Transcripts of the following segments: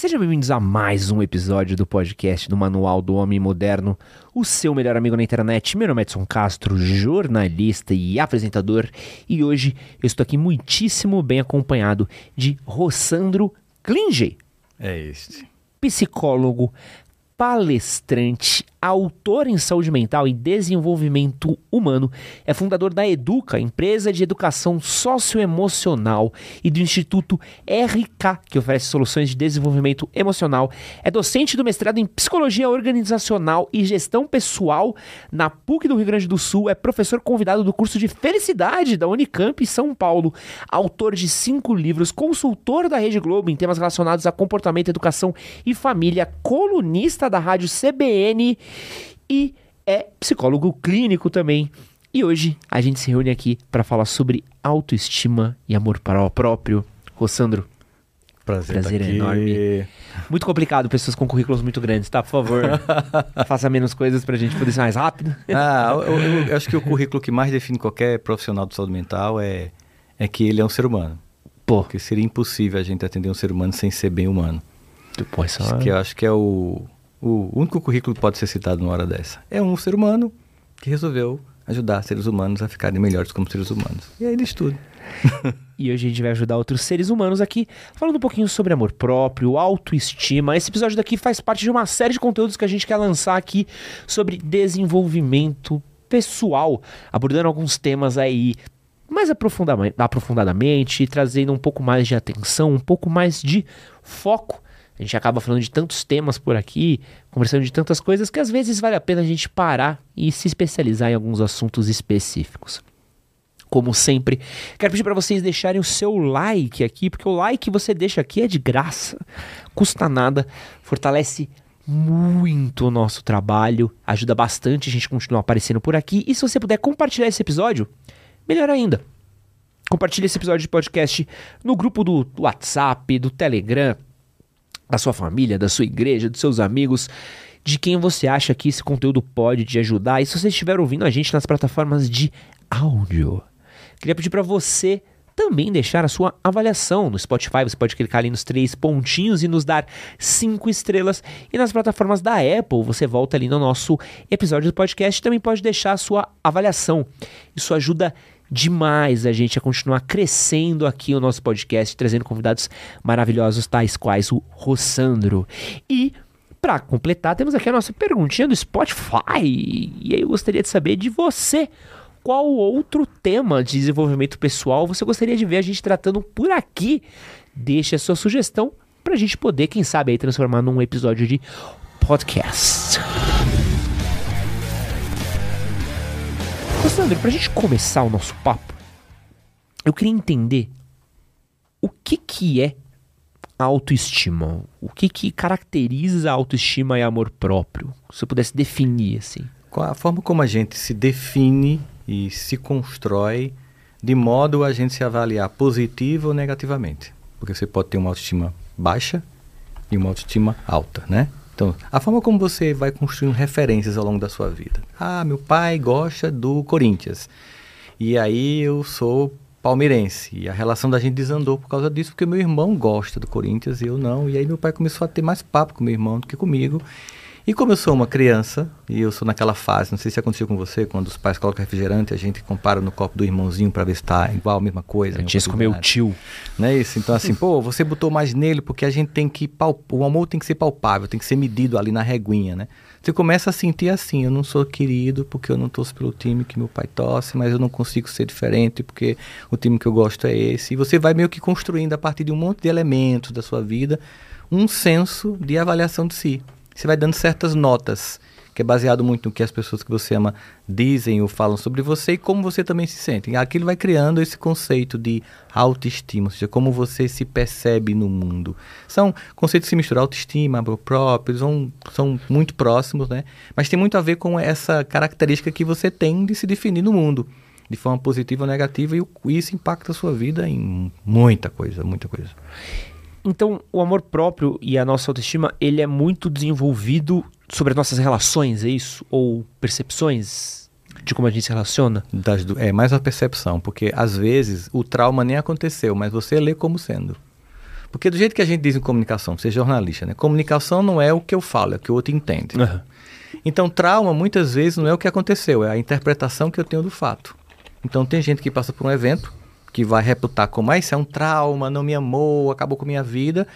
Sejam bem-vindos a mais um episódio do podcast do Manual do Homem Moderno, o seu melhor amigo na internet. Meu nome é Edson Castro, jornalista e apresentador, e hoje eu estou aqui muitíssimo bem acompanhado de Rossandro Klinge, É este. psicólogo, palestrante, autor em saúde mental e desenvolvimento humano, é fundador da Educa, empresa de educação socioemocional, e do Instituto RK, que oferece soluções de desenvolvimento emocional. É docente do mestrado em psicologia organizacional e gestão pessoal na PUC do Rio Grande do Sul, é professor convidado do curso de felicidade da Unicamp São Paulo, autor de cinco livros, consultor da Rede Globo em temas relacionados a comportamento, educação e família, colunista da rádio CBN e é psicólogo clínico também. E hoje a gente se reúne aqui para falar sobre autoestima e amor para o próprio. Rossandro, Prazer, Prazer tá aqui. enorme. muito complicado, pessoas com currículos muito grandes, tá? Por favor, faça menos coisas pra gente poder ser mais rápido. Ah, eu, eu- eu acho que o currículo que mais define qualquer profissional de saúde mental é, é que ele é um ser humano. Pô, Porque seria impossível a gente atender um ser humano sem ser bem humano. pô, isso Isso é... que eu acho que é o, o único currículo que pode ser citado numa hora dessa. É um ser humano que resolveu ajudar seres humanos a ficarem melhores como seres humanos. E aí diz tudo. E hoje a gente vai ajudar outros seres humanos aqui, falando um pouquinho sobre amor próprio, autoestima. Esse episódio daqui faz parte de uma série de conteúdos que a gente quer lançar aqui sobre desenvolvimento pessoal, abordando alguns temas aí mais aprofundadamente, trazendo um pouco mais de atenção, um pouco mais de foco. A gente acaba falando de tantos temas por aqui, conversando de tantas coisas que às vezes vale a pena a gente parar e se especializar em alguns assuntos específicos. Como sempre, quero pedir para vocês deixarem o seu like aqui, porque o like que você deixa aqui é de graça, custa nada, fortalece muito o nosso trabalho, ajuda bastante a gente continuar aparecendo por aqui. E se você puder compartilhar esse episódio, melhor ainda. Compartilhe esse episódio de podcast no grupo do WhatsApp, do Telegram, da sua família, da sua igreja, dos seus amigos, de quem você acha que esse conteúdo pode te ajudar. E se você estiver ouvindo a gente nas plataformas de áudio, queria pedir para você também deixar a sua avaliação no Spotify. Você pode clicar ali nos três pontinhos e nos dar cinco estrelas. E nas plataformas da Apple, você volta ali no nosso episódio do podcast e também pode deixar a sua avaliação. Isso ajuda demais a gente a continuar crescendo aqui o nosso podcast, trazendo convidados maravilhosos tais quais o Rossandro. E para completar, temos aqui a nossa perguntinha do Spotify. E aí eu gostaria de saber de você. Qual outro tema de desenvolvimento pessoal você gostaria de ver a gente tratando por aqui? Deixe a sua sugestão para a gente poder, quem sabe, aí transformar num episódio de podcast. Sandro, pra gente começar o nosso papo, eu queria entender o que que é autoestima? O que que caracteriza a autoestima e amor próprio? Se eu pudesse definir assim. A forma como a gente se define e se constrói de modo a gente se avaliar positivo ou negativamente. Porque você pode ter uma autoestima baixa e uma autoestima alta, né? Então, a forma como você vai construindo referências ao longo da sua vida. Ah, meu pai gosta do Corinthians. E aí eu sou palmeirense. E a relação da gente desandou por causa disso, porque meu irmão gosta do Corinthians e eu não. E aí meu pai começou a ter mais papo com meu irmão do que comigo. E como eu sou uma criança, e eu sou naquela fase, não sei se aconteceu com você, quando os pais colocam refrigerante, a gente compara no copo do irmãozinho para ver se está igual, a mesma coisa. A gente ia comer o tio. Não é isso? Então, assim, pô, você botou mais nele porque a gente tem que. Palp... O amor tem que ser palpável, tem que ser medido ali na reguinha, né? Você começa a sentir assim: eu não sou querido porque eu não torço pelo time que meu pai torce, mas eu não consigo ser diferente porque o time que eu gosto é esse. E você vai meio que construindo a partir de um monte de elementos da sua vida um senso de avaliação de si. Você vai dando certas notas que é baseado muito no que as pessoas que você ama dizem ou falam sobre você e como você também se sente. Aquilo vai criando esse conceito de autoestima, ou seja, como você se percebe no mundo. São conceitos que se misturam, autoestima, amor próprio, são, são muito próximos, né? Mas tem muito a ver com essa característica que você tem de se definir no mundo, de forma positiva ou negativa, e isso impacta a sua vida em muita coisa, muita coisa. Então, o amor próprio e a nossa autoestima, ele é muito desenvolvido sobre as nossas relações, é isso? Ou percepções de como a gente se relaciona? Das, é mais a percepção, porque às vezes o trauma nem aconteceu, mas você lê como sendo. Porque do jeito que a gente diz em comunicação, ser jornalista, né? Comunicação não é o que eu falo, é o que o outro entende. Uhum. Então, trauma muitas vezes não é o que aconteceu, é a interpretação que eu tenho do fato. Então, tem gente que passa por um evento, que vai reputar como, ah, isso é um trauma, não me amou, acabou com minha vida.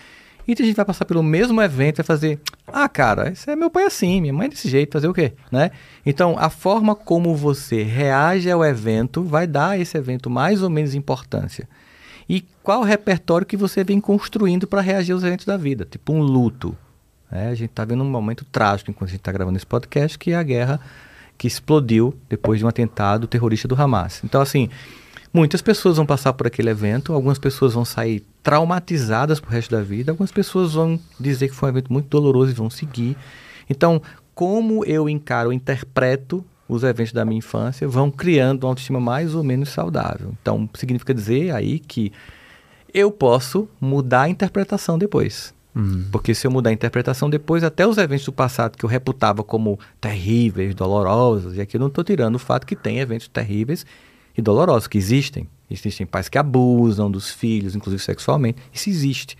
E a gente vai passar pelo mesmo evento e fazer, ah, cara, esse é meu pai assim, minha mãe desse jeito, fazer o quê? Né? Então, a forma como você reage ao evento vai dar a esse evento mais ou menos importância. E qual o repertório que você vem construindo para reagir aos eventos da vida? Tipo um luto. Né? A gente está vendo um momento trágico enquanto a gente está gravando esse podcast, que é a guerra que explodiu depois de um atentado terrorista do Hamas. Então, assim, Muitas pessoas vão passar por aquele evento, algumas pessoas vão sair traumatizadas pro resto da vida, algumas pessoas vão dizer que foi um evento muito doloroso e vão seguir. Então, como eu encaro, interpreto os eventos da minha infância, vão criando uma autoestima mais ou menos saudável. Então, significa dizer aí que eu posso mudar a interpretação depois. Uhum. Porque se eu mudar a interpretação depois, até os eventos do passado que eu reputava como terríveis, dolorosos, e aqui eu não estou tirando o fato que tem eventos terríveis e dolorosos, que existem. Existem pais que abusam dos filhos, inclusive sexualmente. Isso existe.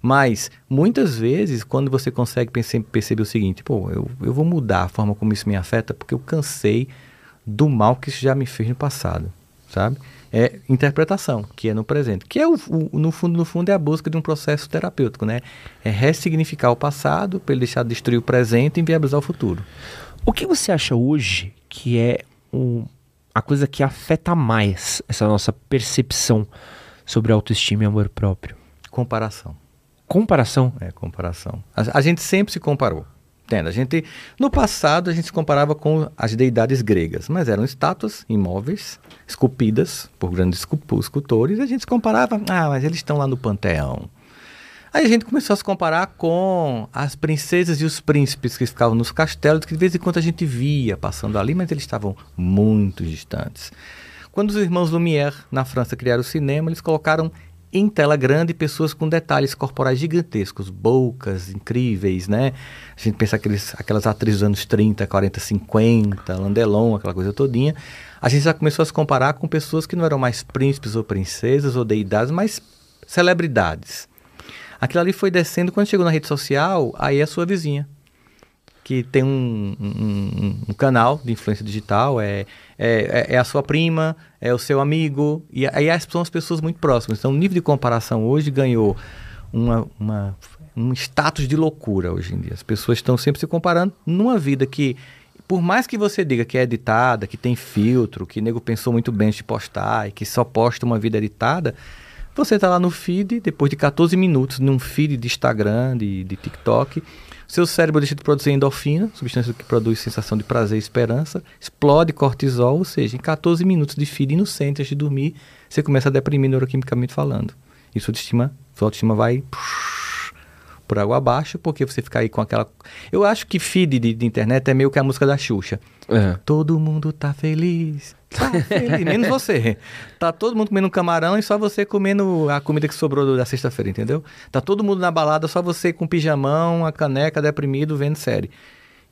Mas, muitas vezes, quando você consegue perceber o seguinte, pô, eu, eu vou mudar a forma como isso me afeta, porque eu cansei do mal que isso já me fez no passado, sabe? É interpretação, que é no presente. Que é, o, o, no fundo, no fundo, é a busca de um processo terapêutico, né? É ressignificar o passado para ele deixar de destruir o presente e inviabilizar o futuro. O que você acha hoje que é um a coisa que afeta mais essa nossa percepção sobre autoestima e amor próprio? Comparação. Comparação? É, comparação. A, a gente sempre se comparou. Entende? A gente, no passado, a gente se comparava com as deidades gregas, mas eram estátuas imóveis, esculpidas por grandes escultores, e a gente se comparava, ah, mas eles estão lá no panteão. Aí a gente começou a se comparar com as princesas e os príncipes que ficavam nos castelos, que de vez em quando a gente via passando ali, mas eles estavam muito distantes. Quando os irmãos Lumière, na França, criaram o cinema, eles colocaram em tela grande pessoas com detalhes corporais gigantescos, bocas incríveis, né? A gente pensa aqueles, aquelas atrizes dos anos 30, 40, 50, Landelon, aquela coisa todinha. A gente já começou a se comparar com pessoas que não eram mais príncipes ou princesas ou deidades, mas celebridades. Aquilo ali foi descendo, quando chegou na rede social, aí é a sua vizinha, que tem um, um, um canal de influência digital, é, é, é, a sua prima, é o seu amigo, e aí são as pessoas muito próximas. Então o nível de comparação hoje ganhou uma, uma, um status de loucura hoje em dia. As pessoas estão sempre se comparando numa vida que por mais que você diga que é editada, que tem filtro, que o nego pensou muito bem de postar e que só posta uma vida editada, você está lá no feed, depois de 14 minutos, num feed de Instagram, de, de TikTok, seu cérebro deixa de produzir endorfina, substância que produz sensação de prazer e esperança, explode cortisol, ou seja, em 14 minutos de feed inocente antes de dormir, você começa a deprimir neuroquimicamente falando. Sua autoestima, sua autoestima vai por água abaixo, porque você fica aí com aquela. Eu acho que feed de, de internet é meio que a música da Xuxa. É. Todo mundo tá feliz. Tá feliz, menos você. Tá todo mundo comendo camarão e só você comendo a comida que sobrou da sexta-feira, entendeu? Tá todo mundo na balada, só você com pijamão, a caneca, deprimido, vendo série.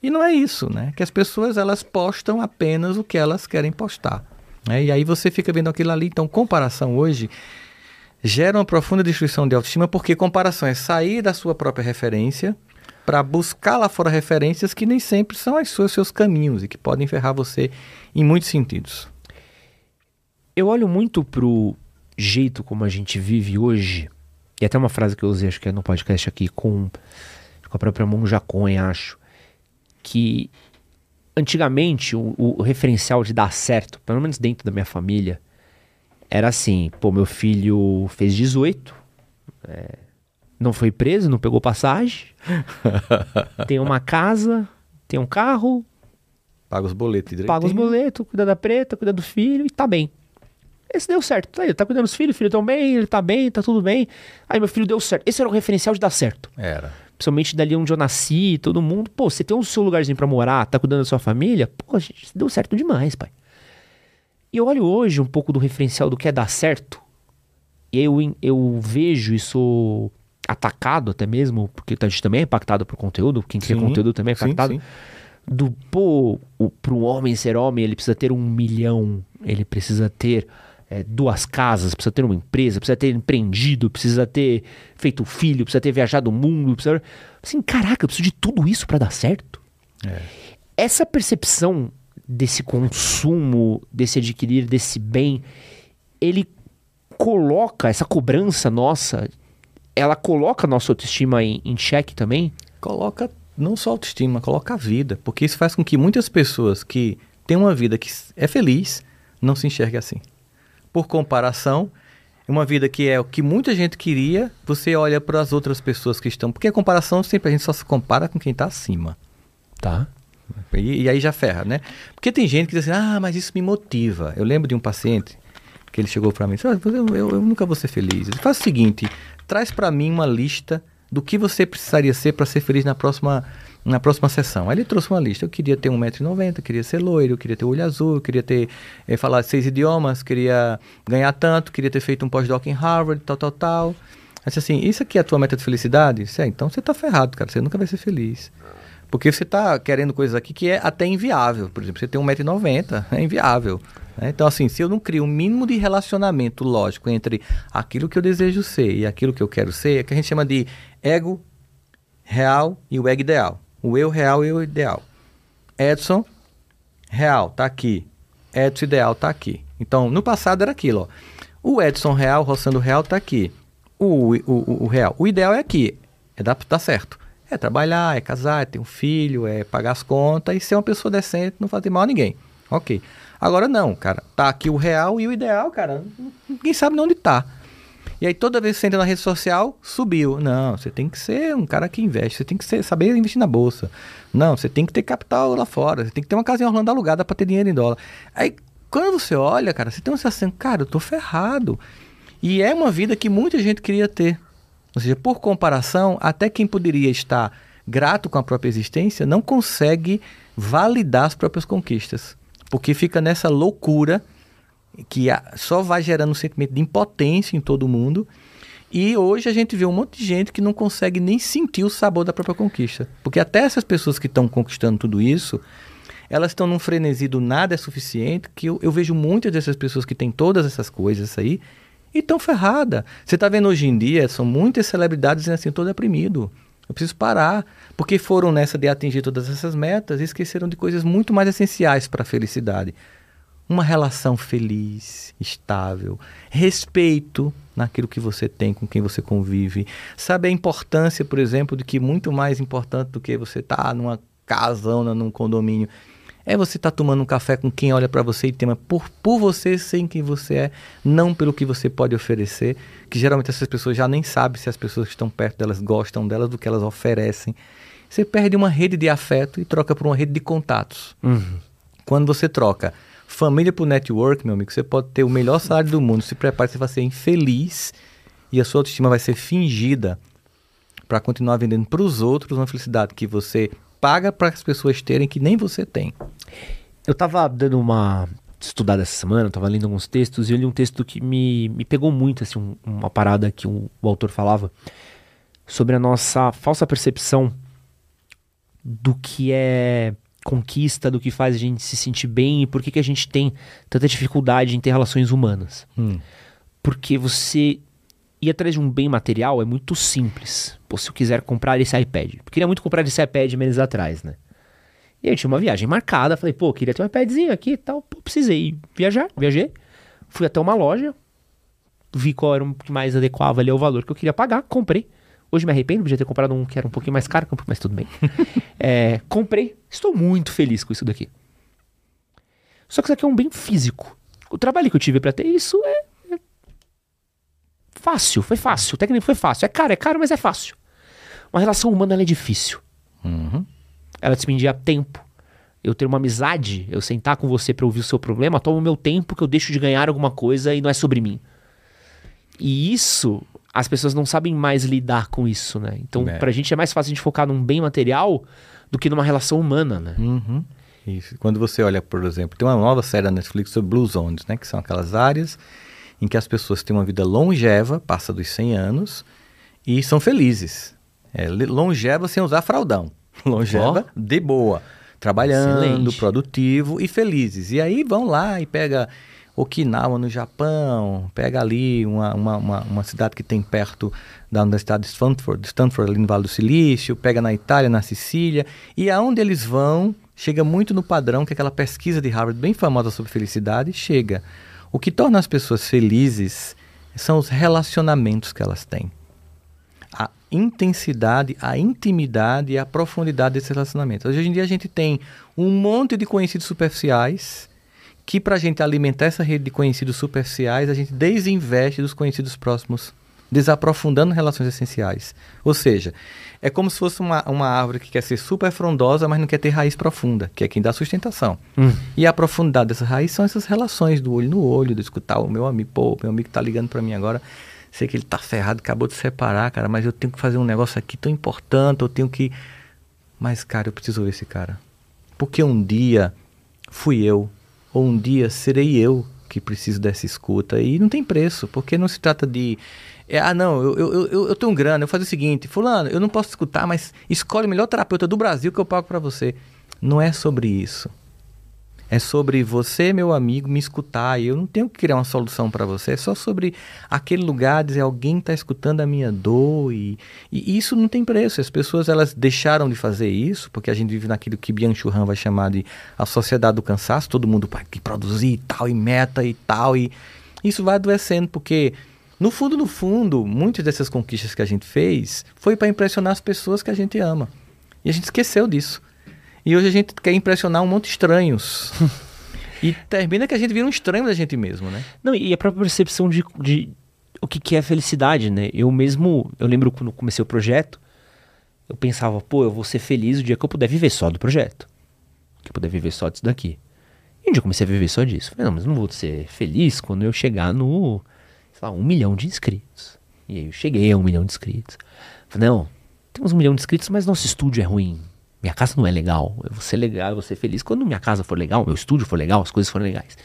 E não é isso, né? Que as pessoas elas postam apenas o que elas querem postar. Né? E aí você fica vendo aquilo ali. Então, comparação hoje gera uma profunda destruição de autoestima, porque comparação é sair da sua própria referência para buscar lá fora referências que nem sempre são as suas, seus caminhos e que podem ferrar você em muitos sentidos. Eu olho muito pro jeito como a gente vive hoje, e até uma frase que eu usei, acho que é no podcast aqui, com, com a própria Monja Cohen, acho, que antigamente o, o referencial de dar certo, pelo menos dentro da minha família, era assim, pô, meu filho fez 18, é, não foi preso, não pegou passagem, tem uma casa, tem um carro, Paga os boletos direitinho. paga os boletos, cuida da preta, cuida do filho e tá bem. Esse deu certo, tá aí, tá cuidando dos filhos, o filho tão bem, ele tá bem, tá tudo bem. Aí meu filho deu certo. Esse era o referencial de dar certo. Era. Principalmente dali onde eu nasci, todo mundo. Pô, você tem o seu lugarzinho pra morar, tá cuidando da sua família, pô, gente, deu certo demais, pai. E eu olho hoje um pouco do referencial do que é dar certo, e eu, eu vejo e sou atacado até mesmo, porque a gente também é impactado por conteúdo, quem cria Sim, conteúdo também é sim, impactado. sim. Do, pô, o, pro homem ser homem, ele precisa ter um milhão, ele precisa ter é, duas casas, precisa ter uma empresa, precisa ter empreendido, precisa ter feito filho, precisa ter viajado o mundo, precisa... Assim, caraca, eu preciso de tudo isso pra dar certo? Essa percepção desse consumo, desse adquirir, desse bem, ele coloca essa cobrança nossa, ela coloca a nossa autoestima em, em xeque também? Coloca não só autoestima, coloca a vida. Porque isso faz com que muitas pessoas que têm uma vida que é feliz não se enxerguem assim. Por comparação, uma vida que é o que muita gente queria, você olha para as outras pessoas que estão. Porque a comparação sempre a gente só se compara com quem está acima. Tá. E, e aí já ferra, né? Porque tem gente que diz assim, ah, mas isso me motiva. Eu lembro de um paciente que ele chegou para mim e disse, "Ah, eu, eu- eu nunca vou ser feliz. Ele faz o seguinte, traz para mim uma lista do que você precisaria ser para ser feliz na próxima, na próxima sessão. Aí ele trouxe uma lista. Eu queria ter 1,90m, queria ser loiro, queria ter olho azul, queria ter eh, falar seis idiomas, queria ganhar tanto, queria ter feito um pós-doc em Harvard, tal, tal, tal. Aí assim, isso aqui é a tua meta de felicidade? Disse, "É, então você tá ferrado, cara, você nunca vai ser feliz. Porque você está querendo coisas aqui que é até inviável. Por exemplo, você tem 1,90m, é inviável. né? Então, assim, se eu não crio um mínimo de relacionamento lógico entre aquilo que eu desejo ser e aquilo que eu quero ser, é que a gente chama de ego real e o ego ideal. O eu real e o ideal. Edson, real, tá aqui. Edson ideal tá aqui. Então, no passado era aquilo, ó. O Edson real, roçando real, tá aqui. O, o, o, o real. O ideal é aqui. É dar, dar certo. É trabalhar, é casar, é ter um filho, é pagar as contas e ser uma pessoa decente, não fazer mal a ninguém. Ok. Agora não, cara. Tá aqui o real e o ideal, cara. Ninguém sabe onde tá. E aí toda vez que você entra na rede social, subiu. Não, você tem que ser um cara que investe, você tem que ser, saber investir na bolsa. Não, você tem que ter capital lá fora, você tem que ter uma casa em Orlando alugada para ter dinheiro em dólar. Aí quando você olha, cara, você tem uma sensação, cara, eu tô ferrado. E é uma vida que muita gente queria ter. Ou seja, por comparação, até quem poderia estar grato com a própria existência não consegue validar as próprias conquistas. Porque fica nessa loucura que só vai gerando um sentimento de impotência em todo mundo. E hoje a gente vê um monte de gente que não consegue nem sentir o sabor da própria conquista. Porque até essas pessoas que estão conquistando tudo isso, elas estão num frenesi do nada é suficiente, que eu, eu vejo muitas dessas pessoas que têm todas essas coisas aí e estão ferradas. Você está vendo hoje em dia, são muitas celebridades dizendo assim, estou deprimido. Eu preciso parar. Porque foram nessa de atingir todas essas metas e esqueceram de coisas muito mais essenciais para a felicidade uma relação feliz, estável, respeito naquilo que você tem, com quem você convive. Sabe a importância, por exemplo, de que muito mais importante do que você estar numa casona, num condomínio, é você estar tomando um café com quem olha para você e tema por, por você ser quem você é, não pelo que você pode oferecer, que geralmente essas pessoas já nem sabem se as pessoas que estão perto delas gostam delas, do que elas oferecem. Você perde uma rede de afeto e troca por uma rede de contatos. Quando você troca família por network, meu amigo, você pode ter o melhor salário do mundo. Se prepare, você vai ser infeliz e a sua autoestima vai ser fingida para continuar vendendo para os outros uma felicidade que você paga para as pessoas terem que nem você tem. Eu tava dando uma estudada essa semana, eu tava lendo alguns textos e eu li um texto que me, me pegou muito, assim, um- uma parada que o, o autor falava sobre a nossa falsa percepção do que é conquista, do que faz a gente se sentir bem e por que, que a gente tem tanta dificuldade em ter relações humanas. Porque você ir atrás de um bem material é muito simples. Pô, se eu quiser comprar esse iPad. Eu queria muito comprar esse iPad meses atrás, né? E aí eu tinha uma viagem marcada. Falei, pô, queria ter um iPadzinho aqui e tal. Pô, precisei viajar. Viajei. Fui até uma loja. Vi qual era o que mais adequava ali ao valor que eu queria pagar. Comprei. Hoje me arrependo, podia ter comprado um que era um pouquinho mais caro, mas tudo bem. É, comprei. Estou muito feliz com isso daqui. Só que isso aqui é um bem físico. O trabalho que eu tive pra ter isso é fácil, foi fácil. O técnico foi fácil. É caro, é caro, mas é fácil. Uma relação humana ela é difícil. Ela despendia tempo. Eu ter uma amizade, eu sentar com você pra ouvir o seu problema, toma o meu tempo que eu deixo de ganhar alguma coisa e não é sobre mim. E isso, as pessoas não sabem mais lidar com isso, né? Então, É. pra gente é mais fácil a gente focar num bem material do que numa relação humana, né? Uhum. Isso. Quando você olha, por exemplo, tem uma nova série da Netflix sobre Blue Zones, né? Que são aquelas áreas em que as pessoas têm uma vida longeva, passa dos 100 anos, e são felizes. É, longeva sem usar fraldão. Longeva de boa. Trabalhando, Excelente. produtivo e felizes. E aí vão lá e pega Okinawa no Japão, pega ali uma, uma, uma, uma cidade que tem perto da Universidade de Stanford, Stanford ali no Vale do Silício, pega na Itália, na Sicília, e aonde eles vão, chega muito no padrão que aquela pesquisa de Harvard bem famosa sobre felicidade chega. O que torna as pessoas felizes são os relacionamentos que elas têm a intensidade, a intimidade e a profundidade desses relacionamentos. Hoje em dia a gente tem um monte de conhecidos superficiais que para a gente alimentar essa rede de conhecidos superficiais, a gente desinveste dos conhecidos próximos, desaprofundando relações essenciais. Ou seja, é como se fosse uma, uma árvore que quer ser super frondosa, mas não quer ter raiz profunda, que é quem dá sustentação. E a profundidade dessa raiz são essas relações do olho no olho, de escutar o meu amigo, pô, meu amigo tá ligando para mim agora, sei que ele tá ferrado, acabou de separar, cara, mas eu tenho que fazer um negócio aqui tão importante, eu tenho que. Mas, cara, eu preciso ver esse cara. Porque um dia fui eu, ou um dia serei eu que preciso dessa escuta. E não tem preço, porque não se trata de. É, ah, não, eu, eu, eu, eu tenho grana, eu faço o seguinte, Fulano, eu não posso escutar, mas escolhe o melhor terapeuta do Brasil que eu pago para você. Não é sobre isso. É sobre você, meu amigo, me escutar. Eu não tenho que criar uma solução para você. É só sobre aquele lugar, dizer alguém está escutando a minha dor. E, e isso não tem preço. As pessoas elas deixaram de fazer isso, porque a gente vive naquilo que Byung-Chul Han vai chamar de a sociedade do cansaço. Todo mundo vai produzir e tal, e meta e tal. E isso vai adoecendo, porque no fundo, no fundo, muitas dessas conquistas que a gente fez foi para impressionar as pessoas que a gente ama. E a gente esqueceu disso. E hoje a gente quer impressionar um monte de estranhos. e termina que a gente vira um estranho da gente mesmo, né? Não, e a própria percepção de, de o que, que é felicidade, né? Eu mesmo, eu lembro quando comecei o projeto, eu pensava, pô, eu vou ser feliz o dia que eu puder viver só do projeto. Que eu puder viver só disso daqui. E um dia eu comecei a viver só disso. Falei, não, mas não vou ser feliz quando eu chegar no, sei lá, um milhão de inscritos. E aí eu cheguei a um milhão de inscritos. Falei, não, temos um milhão de inscritos, mas nosso estúdio é ruim. Minha casa não é legal. Eu vou ser legal, eu vou ser feliz quando minha casa for legal, meu estúdio for legal, as coisas forem legais.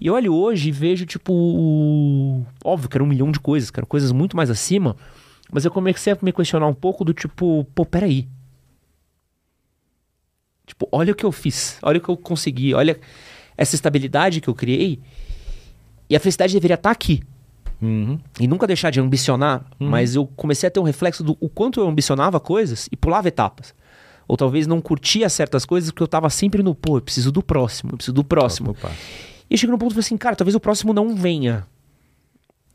E eu olho hoje e vejo, tipo, óbvio que era um milhão de coisas, que eram coisas muito mais acima, mas eu comecei a me questionar um pouco do tipo, pô, peraí. Tipo, olha o que eu fiz, olha o que eu consegui, olha essa estabilidade que eu criei. E a felicidade deveria estar aqui. E nunca deixar de ambicionar, mas eu comecei a ter um reflexo do o quanto eu ambicionava coisas e pulava etapas. Ou talvez não curtia certas coisas porque eu tava sempre no, pô, eu preciso do próximo, eu preciso do próximo. Opa. E eu chego num ponto e falei assim, cara, talvez o próximo não venha.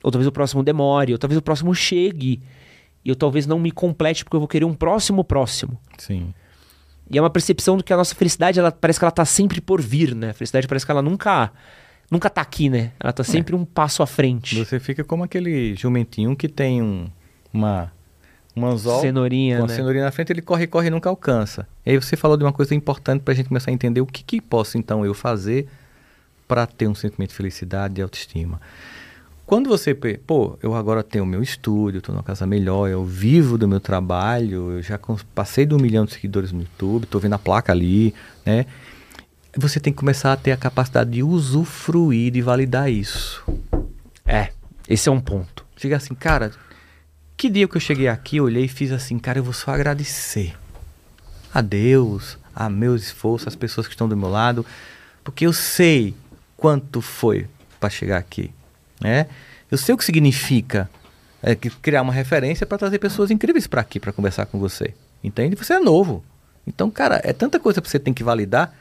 Ou talvez o próximo demore, ou talvez o próximo chegue. E eu talvez não me complete porque eu vou querer um próximo próximo. Sim. E é uma percepção do que a nossa felicidade, ela parece que ela tá sempre por vir, né? A felicidade parece que ela nunca nunca tá aqui, né? Ela tá sempre um passo à frente. Você fica como aquele jumentinho que tem um, uma, um anzol Cenourinha, com a né? cenourinha na frente, ele corre, corre e nunca alcança. E aí você falou de uma coisa importante pra gente começar a entender o que, que posso então eu fazer para ter um sentimento de felicidade e autoestima. Quando você, pô, eu agora tenho o meu estúdio, estou numa casa melhor, eu vivo do meu trabalho, eu já passei de um milhão de seguidores no YouTube, estou vendo a placa ali, né? Você tem que começar a ter a capacidade de usufruir, de validar isso. É, esse é um ponto. Chega assim, cara, que dia que eu cheguei aqui, olhei e fiz assim, cara, eu vou só agradecer a Deus, a meus esforços, as pessoas que estão do meu lado, porque eu sei quanto foi para chegar aqui, né? Eu sei o que significa é, criar uma referência para trazer pessoas incríveis para aqui para conversar com você. Entende? Você é novo. Então, cara, é tanta coisa que você tem que validar,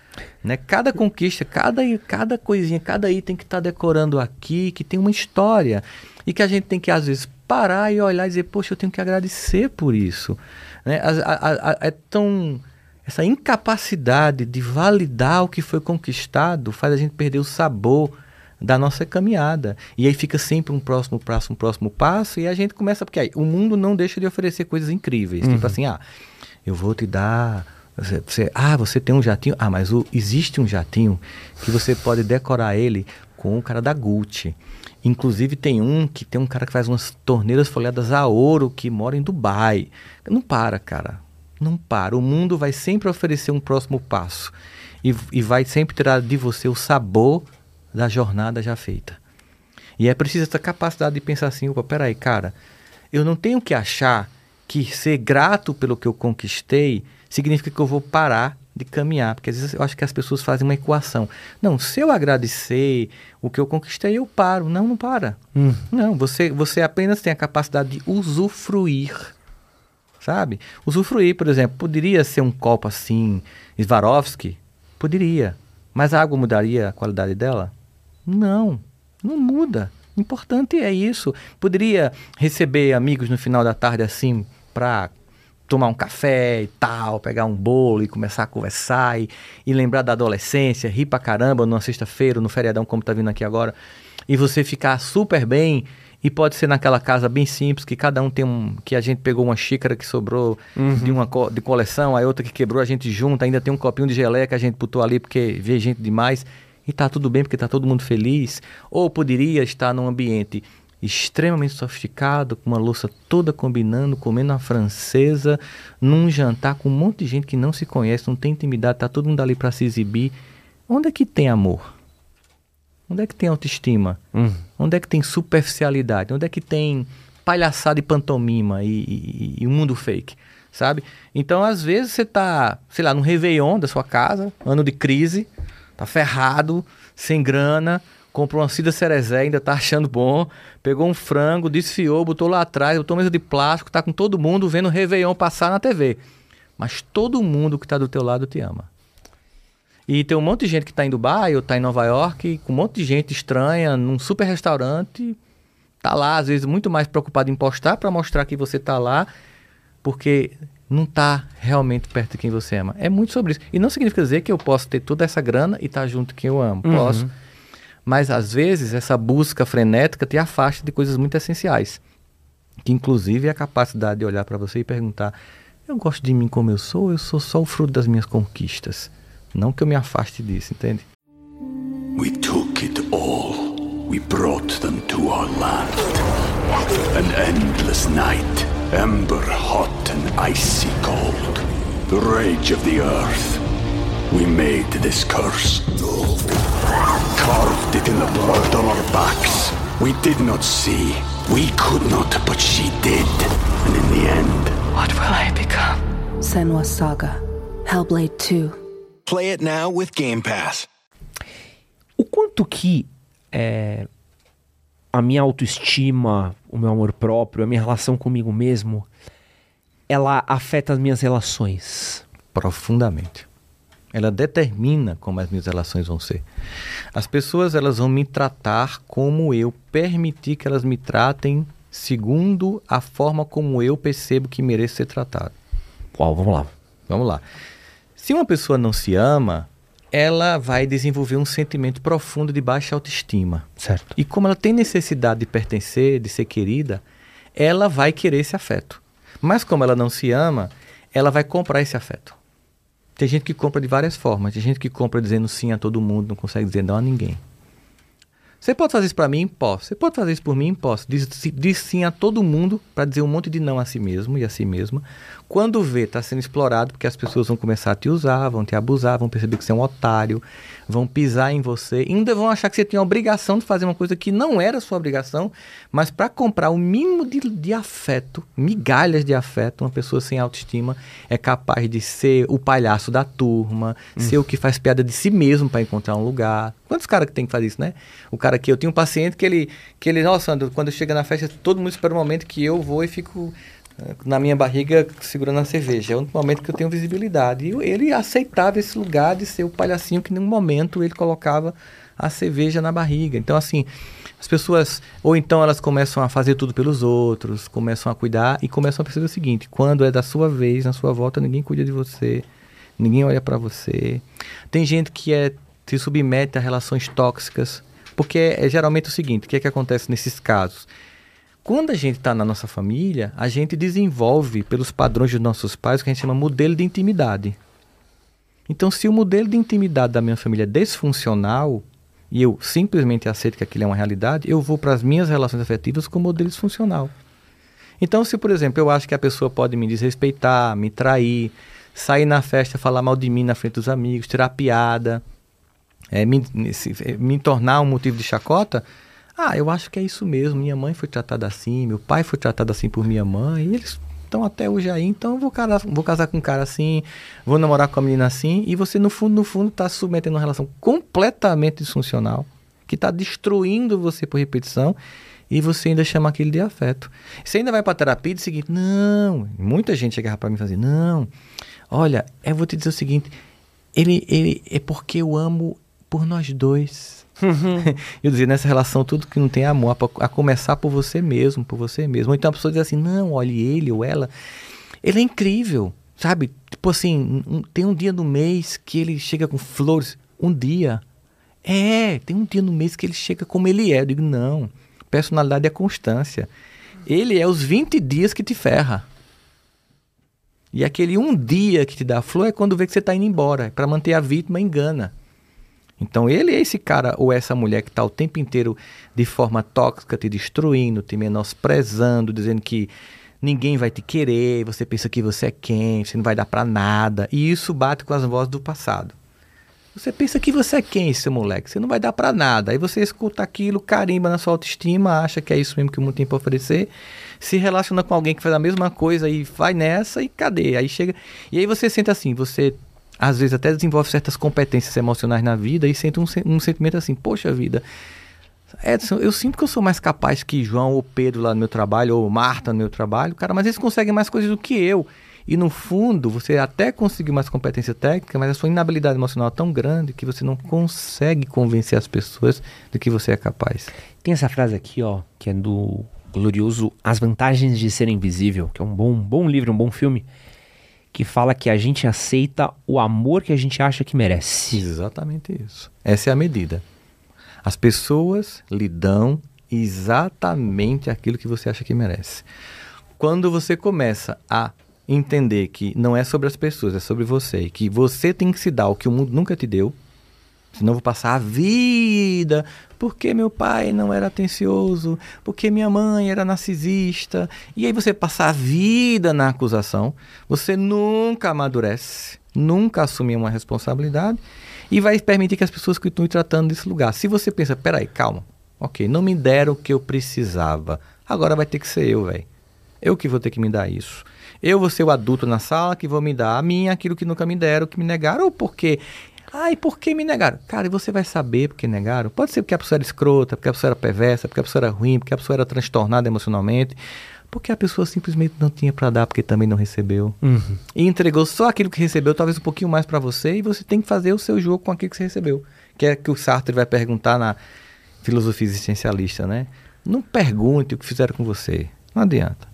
né? Cada conquista, cada, cada coisinha, cada item que está decorando aqui, que tem uma história e que a gente tem que às vezes parar e olhar e dizer, poxa, eu tenho que agradecer por isso, né? A, a, a, é tão essa incapacidade de validar o que foi conquistado faz a gente perder o sabor da nossa caminhada. E aí fica sempre um próximo passo, um próximo passo, e a gente começa, porque aí o mundo não deixa de oferecer coisas incríveis. Tipo uhum. Tipo assim, ah, eu vou te dar. Você, você, ah, você tem um jatinho? Ah, mas o, existe um jatinho que você pode decorar ele com o cara da Gucci. Inclusive tem um que tem um cara que faz umas torneiras folhadas a ouro que mora em Dubai. Não para, cara. Não para. O mundo vai sempre oferecer um próximo passo. E, e vai sempre tirar de você o sabor da jornada já feita. E é preciso essa capacidade de pensar assim, opa, peraí, cara, eu não tenho que achar que ser grato pelo que eu conquistei significa que eu vou parar de caminhar, porque às vezes eu acho que as pessoas fazem uma equação. Não, se eu agradecer o que eu conquistei, eu paro. Não, não para. Hum. Não, você, você apenas tem a capacidade de usufruir, sabe? Usufruir, por exemplo, poderia ser um copo assim, Swarovski? Poderia. Mas a água mudaria a qualidade dela? Não, não muda. Importante é isso. Poderia receber amigos no final da tarde assim para tomar um café e tal, pegar um bolo e começar a conversar e, e lembrar da adolescência, rir pra caramba numa sexta-feira, no feriadão como tá vindo aqui agora, e você ficar super bem e pode ser naquela casa bem simples que cada um tem um que a gente pegou uma xícara que sobrou uhum. de uma co de coleção, a outra que quebrou a gente junta, ainda tem um copinho de geleia que a gente botou ali porque vê gente demais e tá tudo bem porque tá todo mundo feliz, ou poderia estar num ambiente extremamente sofisticado, com uma louça toda combinando, comendo uma francesa, num jantar com um monte de gente que não se conhece, não tem intimidade, tá todo mundo ali para se exibir. Onde é que tem amor? Onde é que tem autoestima? Hum. Onde é que tem superficialidade? Onde é que tem palhaçada e pantomima e, e, e, um mundo fake? Sabe? Então, às vezes, você tá, sei lá, no Réveillon da sua casa, ano de crise, tá ferrado, sem grana, comprou uma Cida Cerezé, ainda tá achando bom, pegou um frango, desfiou, botou lá atrás, botou mesa de plástico, tá com todo mundo vendo o Réveillon passar na TV. Mas todo mundo que tá do teu lado te ama. E tem um monte de gente que tá em Dubai ou tá em Nova York, com um monte de gente estranha, num super restaurante, tá lá, às vezes, muito mais preocupado em postar para mostrar que você tá lá, porque não tá realmente perto de quem você ama. É muito sobre isso. E não significa dizer que eu posso ter toda essa grana e estar tá junto com quem eu amo. Uhum. Posso. Mas às vezes essa busca frenética te afasta de coisas muito essenciais, que inclusive é a capacidade de olhar para você e perguntar: eu gosto de mim como eu sou, eu sou só o fruto das minhas conquistas. Não que eu me afaste disso, entende? We took it all. We brought them to our land. An endless night, ember hot and icy cold. The rage of the earth. We made this curse. Carved it in the blood on our backs. We did not see. We could not, but she did. And in the end... What will I become? Senwa Saga. Hellblade 2. Play it now with Game Pass. O quanto que é, a minha autoestima, o meu amor próprio, a minha relação comigo mesmo, ela afeta as minhas relações? Profundamente. Ela determina como as minhas relações vão ser. As pessoas elas vão me tratar como eu permitir que elas me tratem segundo a forma como eu percebo que mereço ser tratado. Qual? Vamos lá. Vamos lá. Se uma pessoa não se ama, ela vai desenvolver um sentimento profundo de baixa autoestima. Certo. E como ela tem necessidade de pertencer, de ser querida, ela vai querer esse afeto. Mas como ela não se ama, ela vai comprar esse afeto. Tem gente que compra de várias formas. Tem gente que compra dizendo sim a todo mundo, não consegue dizer não a ninguém. Você pode fazer isso para mim? Posso. Você pode fazer isso por mim? Posso. Diz, diz sim a todo mundo para dizer um monte de não a si mesmo e a si mesma. Quando vê, está sendo explorado, porque as pessoas vão começar a te usar, vão te abusar, vão perceber que você é um otário, vão pisar em você, ainda vão achar que você tem a obrigação de fazer uma coisa que não era sua obrigação, mas para comprar o mínimo de, de afeto, migalhas de afeto, uma pessoa sem autoestima é capaz de ser o palhaço da turma, hum. ser o que faz piada de si mesmo para encontrar um lugar. Quantos caras que tem que fazer isso, né? O cara que eu tinha um paciente que ele, que ele, nossa, Sandro, quando chega na festa, todo mundo espera o um momento que eu vou e fico na minha barriga segurando a cerveja. É o único momento que eu tenho visibilidade. E ele aceitava esse lugar de ser o palhacinho que, num momento, ele colocava a cerveja na barriga. Então, assim, as pessoas, ou então elas começam a fazer tudo pelos outros, começam a cuidar e começam a perceber o seguinte: quando é da sua vez, na sua volta, ninguém cuida de você, ninguém olha para você. Tem gente que é, se submete a relações tóxicas, porque é, é geralmente o seguinte: o que é que acontece nesses casos? Quando a gente está na nossa família, a gente desenvolve, pelos padrões dos nossos pais, o que a gente chama modelo de intimidade. Então, se o modelo de intimidade da minha família é desfuncional, e eu simplesmente aceito que aquilo é uma realidade, eu vou para as minhas relações afetivas com modelo disfuncional. Então, se, por exemplo, eu acho que a pessoa pode me desrespeitar, me trair, sair na festa, falar mal de mim na frente dos amigos, tirar piada, é, me, me tornar um motivo de chacota, ah, eu acho que é isso mesmo. Minha mãe foi tratada assim, meu pai foi tratado assim por minha mãe, e eles estão até hoje aí, então eu vou casar, vou casar com um cara assim, vou namorar com a menina assim, e você, no fundo, no fundo, está submetendo uma relação completamente disfuncional, que está destruindo você por repetição, e você ainda chama aquilo de afeto. Você ainda vai para terapia e diz o seguinte: não, muita gente chegava para mim e fazer, não, olha, eu vou te dizer o seguinte, ele, ele é porque eu amo por nós dois. Uhum. eu dizia, nessa relação, tudo que não tem amor, a, começar por você mesmo, por você mesmo. Então a pessoa diz assim, não, olhe ele ou ela, ele é incrível, sabe? Tipo assim, um, tem um dia no mês que ele chega com flores, um dia. É, tem um dia no mês que ele chega como ele é. Eu digo, não, personalidade é constância. Ele é os 20 dias que te ferra. E aquele um dia que te dá flor é quando vê que você está indo embora. Para manter a vítima, engana. Então ele é esse cara ou essa mulher que está o tempo inteiro de forma tóxica te destruindo, te menosprezando, dizendo que ninguém vai te querer, você pensa que você é quem, você não vai dar para nada. E isso bate com as vozes do passado. Você pensa que você é quem, seu moleque? Você não vai dar para nada. Aí você escuta aquilo, carimba na sua autoestima, acha que é isso mesmo que o mundo tem para oferecer, se relaciona com alguém que faz a mesma coisa e vai nessa e cadê? Aí chega. E aí você sente assim, você às vezes até desenvolve certas competências emocionais na vida e sente um, um sentimento assim, poxa vida, Edson, eu sinto que eu sou mais capaz que João ou Pedro lá no meu trabalho, ou Marta no meu trabalho, cara, mas eles conseguem mais coisas do que eu. E no fundo, você até conseguiu mais competência técnica, mas a sua inabilidade emocional é tão grande que você não consegue convencer as pessoas de que você é capaz. Tem essa frase aqui, ó, que é do glorioso As Vantagens de Ser Invisível, que é um bom, bom livro, um bom filme que fala que a gente aceita o amor que a gente acha que merece. Exatamente isso. Essa é a medida. As pessoas lhe dão exatamente aquilo que você acha que merece. Quando você começa a entender que não é sobre as pessoas, é sobre você, que você tem que se dar o que o mundo nunca te deu, senão eu vou passar a vida porque meu pai não era atencioso, porque minha mãe era narcisista. E aí você passa a vida na acusação, você nunca amadurece, nunca assume uma responsabilidade e vai permitir que as pessoas continuem tratando desse lugar. Se você pensa, peraí, calma, ok, não me deram o que eu precisava, agora vai ter que ser eu, velho. Eu que vou ter que me dar isso. Eu vou ser o adulto na sala que vou me dar a mim aquilo que nunca me deram, que me negaram, ou porque ah, e por que me negaram? Cara, e você vai saber por que negaram? Pode ser porque a pessoa era escrota, porque a pessoa era perversa, porque a pessoa era ruim, porque a pessoa era transtornada emocionalmente, porque a pessoa simplesmente não tinha para dar porque também não recebeu. Uhum. E entregou só aquilo que recebeu, talvez um pouquinho mais para você, e você tem que fazer o seu jogo com aquilo que você recebeu. Que é que o Sartre vai perguntar na filosofia existencialista, né? Não pergunte o que fizeram com você. Não adianta.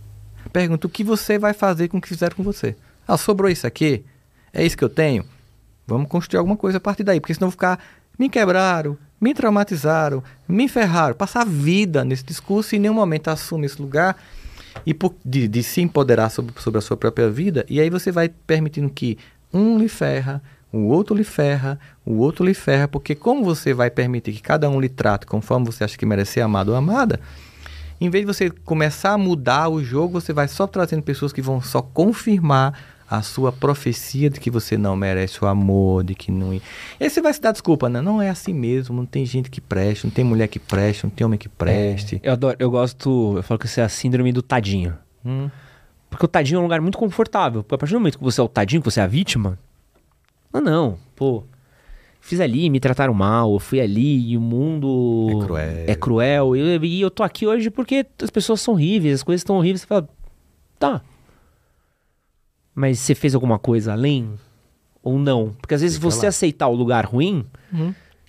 Pergunta o que você vai fazer com o que fizeram com você. Ah, sobrou isso aqui? É isso que eu tenho? Vamos construir alguma coisa a partir daí, porque senão vou ficar. Me quebraram, me traumatizaram, me ferraram. Passar a vida nesse discurso e em nenhum momento assume esse lugar e por, de, de, se empoderar sobre, sobre a sua própria vida. E aí você vai permitindo que um lhe ferra, o outro lhe ferra, o outro lhe ferra, porque como você vai permitir que cada um lhe trate conforme você acha que merece ser amado ou amada, em vez de você começar a mudar o jogo, você vai só trazendo pessoas que vão só confirmar a sua profecia de que você não merece o amor, de que não. E aí você vai se dar desculpa, né? Não é assim mesmo, não tem gente que preste, não tem mulher que preste, não tem homem que preste. Eu adoro, eu gosto, eu falo que isso é a síndrome do tadinho. Hum. Porque o tadinho é um lugar muito confortável. A partir do momento que você é o tadinho, que você é a vítima. Ah, não, pô. Fiz ali, me trataram mal, eu fui ali e o mundo. É cruel. É cruel. E eu, e eu tô aqui hoje porque as pessoas são horríveis, as coisas estão horríveis. Você fala, tá. Mas você fez alguma coisa além? Ou não? Porque às vezes Fica você lá. aceitar o lugar ruim,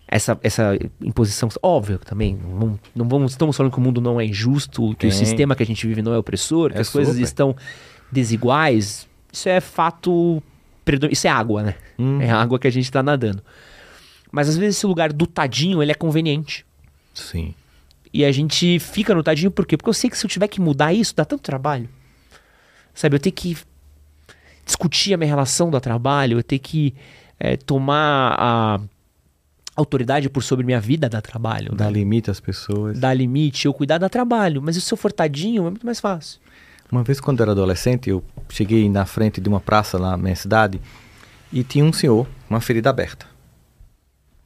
essa, essa imposição. Óbvio também. Não, não vamos, estamos falando que o mundo não é injusto, que o Tem. sistema que a gente vive não é opressor, que É as coisas super. estão desiguais. Isso é fato. Isso é água, né? Uhum. É a água que a gente tá nadando. Mas às vezes esse lugar do tadinho ele é conveniente. Sim. E a gente fica no tadinho por quê? Porque eu sei que se eu tiver que mudar isso, dá tanto trabalho. Sabe, eu tenho que discutir a minha relação do trabalho, eu tenho que eh, tomar a autoridade por sobre minha vida dá trabalho. Dá né? limite às pessoas. Dá limite, eu cuidar dá trabalho. Mas se eu for tadinho, é muito mais fácil. Uma vez, quando eu era adolescente, eu cheguei na frente de uma praça lá na minha cidade e tinha um senhor, com uma ferida aberta.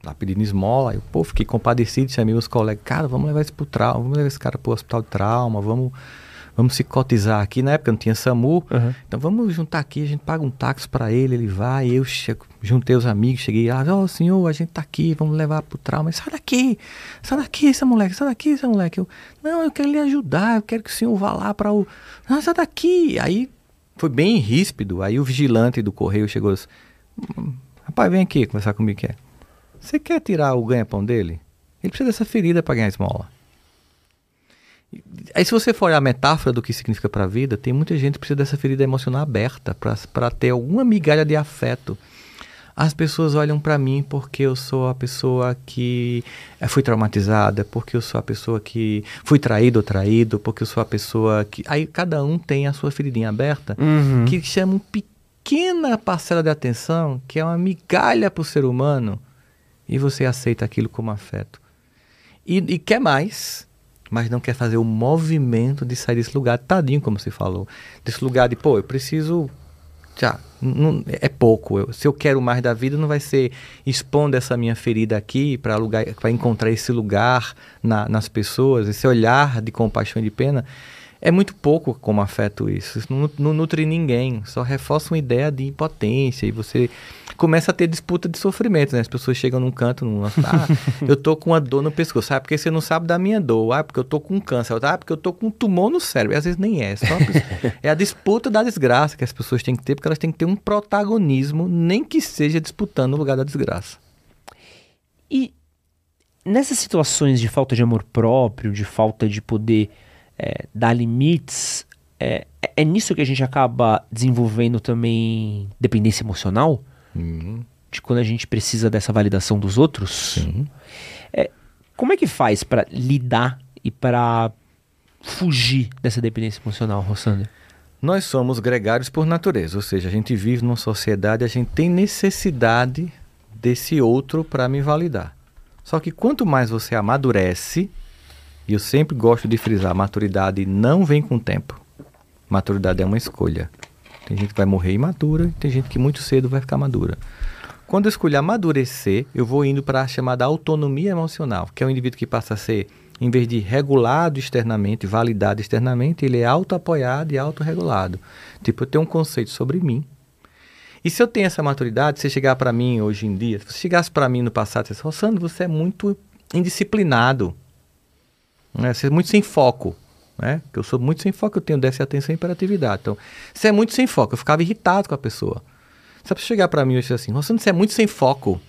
Lá pedindo esmola, eu, pô, fiquei compadecido, chamei os colegas, cara, vamos levar esse pro trauma, vamos levar esse cara pro hospital de trauma, vamos, vamos se cotizar aqui. Na época não tinha SAMU, Uhum. então vamos juntar aqui, a gente paga um táxi para ele, ele vai, eu chego, juntei os amigos, cheguei lá, ó, senhor, a gente tá aqui, vamos levar pro trauma. Sai daqui, sai daqui, essa moleque, sai daqui, essa moleque. Eu, não, eu quero lhe ajudar, eu quero que o senhor vá lá para o. Não, sai daqui. Aí foi bem ríspido. Aí o vigilante do correio chegou assim, "Hum, rapaz, vem aqui conversar comigo, que é. Você quer tirar o ganha-pão dele? Ele precisa dessa ferida para ganhar esmola. Aí, se você for a metáfora do que significa para a vida, tem muita gente que precisa dessa ferida emocional aberta para ter alguma migalha de afeto. As pessoas olham para mim porque eu sou a pessoa que eh, fui traumatizada, porque eu sou a pessoa que fui traído ou traído, porque eu sou a pessoa que. Aí cada um tem a sua feridinha aberta, Uhum. que chama uma pequena parcela de atenção, que é uma migalha para o ser humano, e você aceita aquilo como afeto. E, e quer mais, mas não quer fazer o movimento de sair desse lugar, tadinho, como você falou. Desse lugar de, pô, eu preciso. Já, não- é pouco. Eu- se eu quero mais da vida, não vai ser expondo essa minha ferida aqui para encontrar esse lugar na- nas pessoas, esse olhar de compaixão e de pena. É muito pouco como afeto isso. Isso não, não nutre ninguém. Só reforça uma ideia de impotência. E você começa a ter disputa de sofrimento. Né? As pessoas chegam num canto, num, ah, eu tô com uma dor no pescoço. Ah, porque você não sabe da minha dor. Ah, porque eu tô com câncer. Ah, porque eu tô com um tumor no cérebro. E às vezes nem é. É, só pessoa- é a disputa da desgraça que as pessoas têm que ter, porque elas têm que ter um protagonismo, nem que seja disputando o lugar da desgraça. E nessas situações de falta de amor próprio, de falta de poder é, dar limites, é, é- nisso que a gente acaba desenvolvendo também dependência emocional? De quando a gente precisa dessa validação dos outros? É, como é que faz pra lidar e pra fugir dessa dependência emocional, Rossandra? Nós somos gregários por natureza, ou seja, a gente vive numa sociedade, a gente tem necessidade desse outro para me validar. Só que quanto mais você amadurece, e eu sempre gosto de frisar, maturidade não vem com tempo. Maturidade é uma escolha. Tem gente que vai morrer imatura, tem gente que muito cedo vai ficar madura. Quando eu escolho amadurecer, eu vou indo para a chamada autonomia emocional, que é o indivíduo que passa a ser, em vez de regulado externamente, validado externamente, ele é auto-apoiado e autorregulado. Tipo, eu tenho um conceito sobre mim. E se eu tenho essa maturidade, se você chegar para mim hoje em dia, se você chegasse para mim no passado dissesse, Rossandro, você é muito indisciplinado. Né? Você é muito sem foco. Né? Porque eu sou muito sem foco, eu tenho déficit de atenção e hiperatividade. Então, você é muito sem foco. Eu ficava irritado com a pessoa. Se a chegar para mim e dizer assim, Rossandro, você é muito sem foco,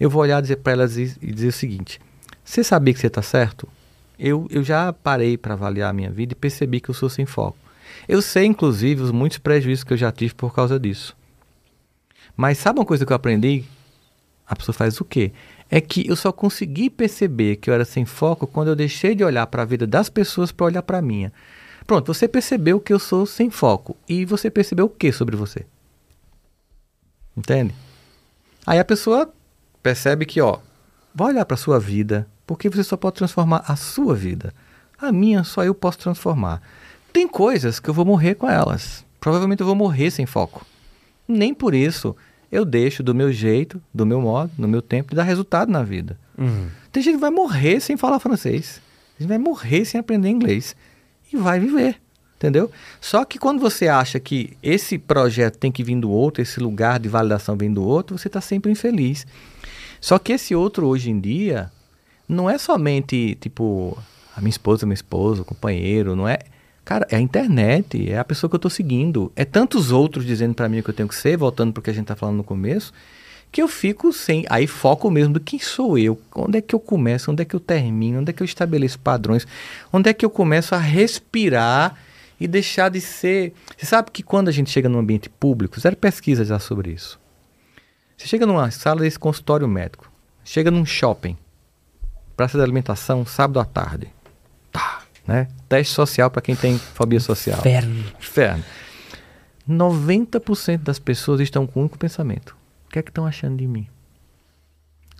eu vou olhar dizer para ela e e dizer o seguinte: Você sabia que você está certo? Eu, eu já parei para avaliar a minha vida e percebi que eu sou sem foco. Eu sei, inclusive, os muitos prejuízos que eu já tive por causa disso. Mas sabe uma coisa que eu aprendi? A pessoa faz o quê? É que eu só consegui perceber que eu era sem foco quando eu deixei de olhar para a vida das pessoas para olhar para a minha. Pronto, você percebeu que eu sou sem foco. E você percebeu o que sobre você? Entende? Aí a pessoa percebe que, ó, vai olhar para sua vida, porque você só pode transformar a sua vida. A minha só eu posso transformar. Tem coisas que eu vou morrer com elas. Provavelmente eu vou morrer sem foco. Nem por isso eu deixo do meu jeito, do meu modo, no meu tempo, de dar resultado na vida. Tem gente que vai morrer sem falar francês. Tem gente que vai morrer sem aprender inglês. E vai viver. Entendeu? Só que quando você acha que esse projeto tem que vir do outro, esse lugar de validação vem do outro, você está sempre infeliz. Só que esse outro hoje em dia não é somente tipo a minha esposa, meu esposo, o companheiro, não é. Cara, é a internet, é a pessoa que eu estou seguindo. É tantos outros dizendo para mim o que eu tenho que ser, voltando para o que a gente está falando no começo, que eu fico sem. Aí foco mesmo do quem sou eu, onde é que eu começo, onde é que eu termino, onde é que eu estabeleço padrões, onde é que eu começo a respirar e deixar de ser. Você sabe que quando a gente chega num ambiente público, zero pesquisa já sobre isso. Você chega numa sala desse consultório médico, chega num shopping, praça de alimentação, sábado à tarde. Tá, né? Teste social para quem tem fobia social. Inferno. Inferno. 90% das pessoas estão com um único pensamento. O que é que estão achando de mim?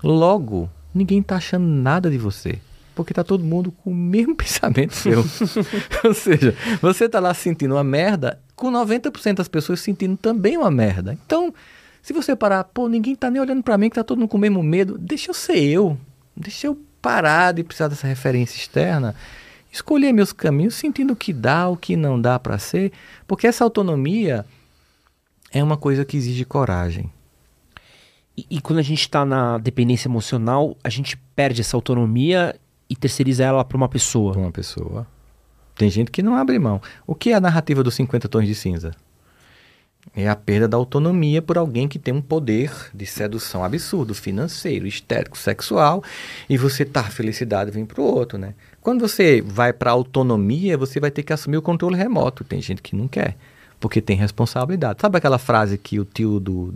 Logo, ninguém está achando nada de você. Porque está todo mundo com o mesmo pensamento seu. Ou seja, você está lá sentindo uma merda, com 90% das pessoas sentindo também uma merda. Então, se você parar, pô, ninguém está nem olhando para mim, que está todo mundo com o mesmo medo, deixa eu ser eu. Deixa eu parar de precisar dessa referência externa escolher meus caminhos, sentindo o que dá, o que não dá para ser, porque essa autonomia é uma coisa que exige coragem. E, e quando a gente tá na dependência emocional, a gente perde essa autonomia e terceiriza ela para uma pessoa. Uma pessoa. Tem gente que não abre mão. O que é a narrativa dos 50 tons de cinza? É a perda da autonomia por alguém que tem um poder de sedução absurdo, financeiro, estético, sexual, e você tá, a felicidade vem pro outro, né? Quando você vai para autonomia, você vai ter que assumir o controle remoto. Tem gente que não quer, porque tem responsabilidade. Sabe aquela frase que o tio do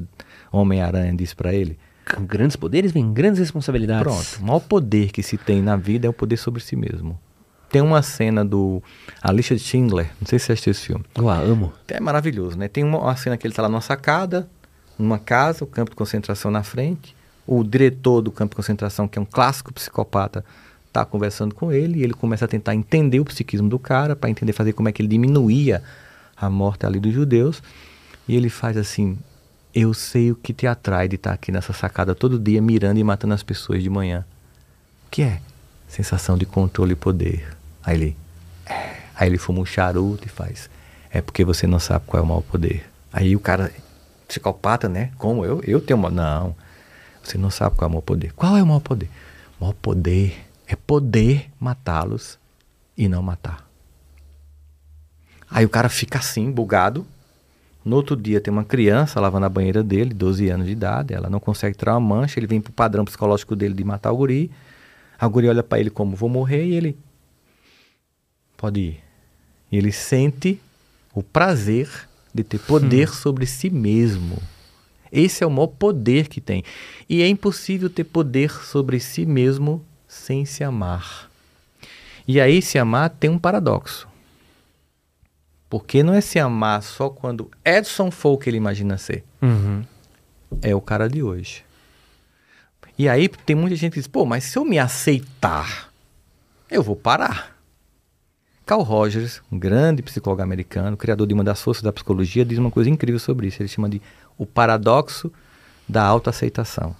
Homem-Aranha disse para ele? Com grandes poderes vem grandes responsabilidades. Pronto. O maior poder que se tem na vida é o poder sobre si mesmo. Tem uma cena do A Lista de Schindler, não sei se você assistiu esse filme. Eu amo. É maravilhoso, né? Tem uma, uma cena que ele está lá numa sacada, numa casa, o campo de concentração na frente. O diretor do campo de concentração, que é um clássico psicopata, está conversando com ele e ele começa a tentar entender o psiquismo do cara, para entender fazer como é que ele diminuía a morte ali dos judeus. E ele faz assim: Eu sei o que te atrai de estar aqui nessa sacada todo dia, mirando e matando as pessoas de manhã. O que é? Sensação de controle e poder. Aí ele. "É." Aí ele fuma um charuto e faz. É porque você não sabe qual é o maior poder. Aí o cara, psicopata, né? Como eu? Eu tenho uma. Não. Você não sabe qual é o maior poder. Qual é o maior poder? O maior poder é poder matá-los e não matar. Aí o cara fica assim, bugado. No outro dia tem uma criança lavando a banheira dele, 12 anos de idade, ela não consegue tirar uma mancha, ele vem pro padrão psicológico dele de matar o guri. A guri olha para ele como vou morrer e ele pode ir. E ele sente o prazer de ter poder sobre si mesmo. Esse é o maior poder que tem. E é impossível ter poder sobre si mesmo sem se amar. E aí, se amar tem um paradoxo. Porque não é se amar só quando Edson for o que ele imagina ser. Uhum. É o cara de hoje. E aí tem muita gente que diz, pô, mas se eu me aceitar, eu vou parar. Carl Rogers, um grande psicólogo americano, criador de uma das forças da psicologia, diz uma coisa incrível sobre isso. Ele chama de o paradoxo da autoaceitação.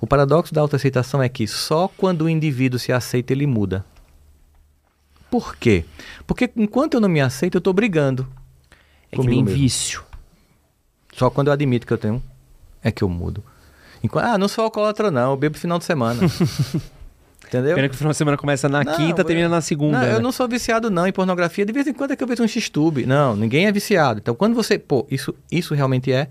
O paradoxo da autoaceitação é que só quando o indivíduo se aceita ele muda. Por quê? Porque enquanto eu não me aceito, eu estou brigando. É que nem mesmo. vício. Só quando eu admito que eu tenho, é que eu mudo. Enquanto, ah, não sou alcoólatra não, eu bebo final de semana. Entendeu? Pena que o final de semana começa na Não, quinta, eu- termina na segunda. Não, né? eu não sou viciado não em pornografia. De vez em quando é que eu vejo um X-Tube. Não, ninguém é viciado. Então, quando você... Pô, isso, isso realmente é.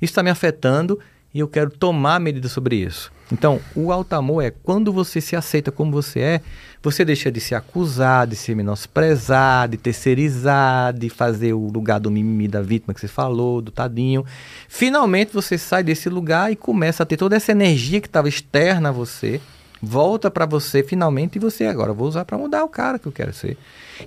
Isso está me afetando e eu quero tomar medida sobre isso. Então, o alto amor é quando você se aceita como você é, você deixa de se acusar, de se menosprezar, de terceirizar, de fazer o lugar do mimimi da vítima que você falou, do tadinho. Finalmente você sai desse lugar e começa a ter toda essa energia que estava externa a você, volta para você finalmente e você agora vou usar para mudar o cara que eu quero ser.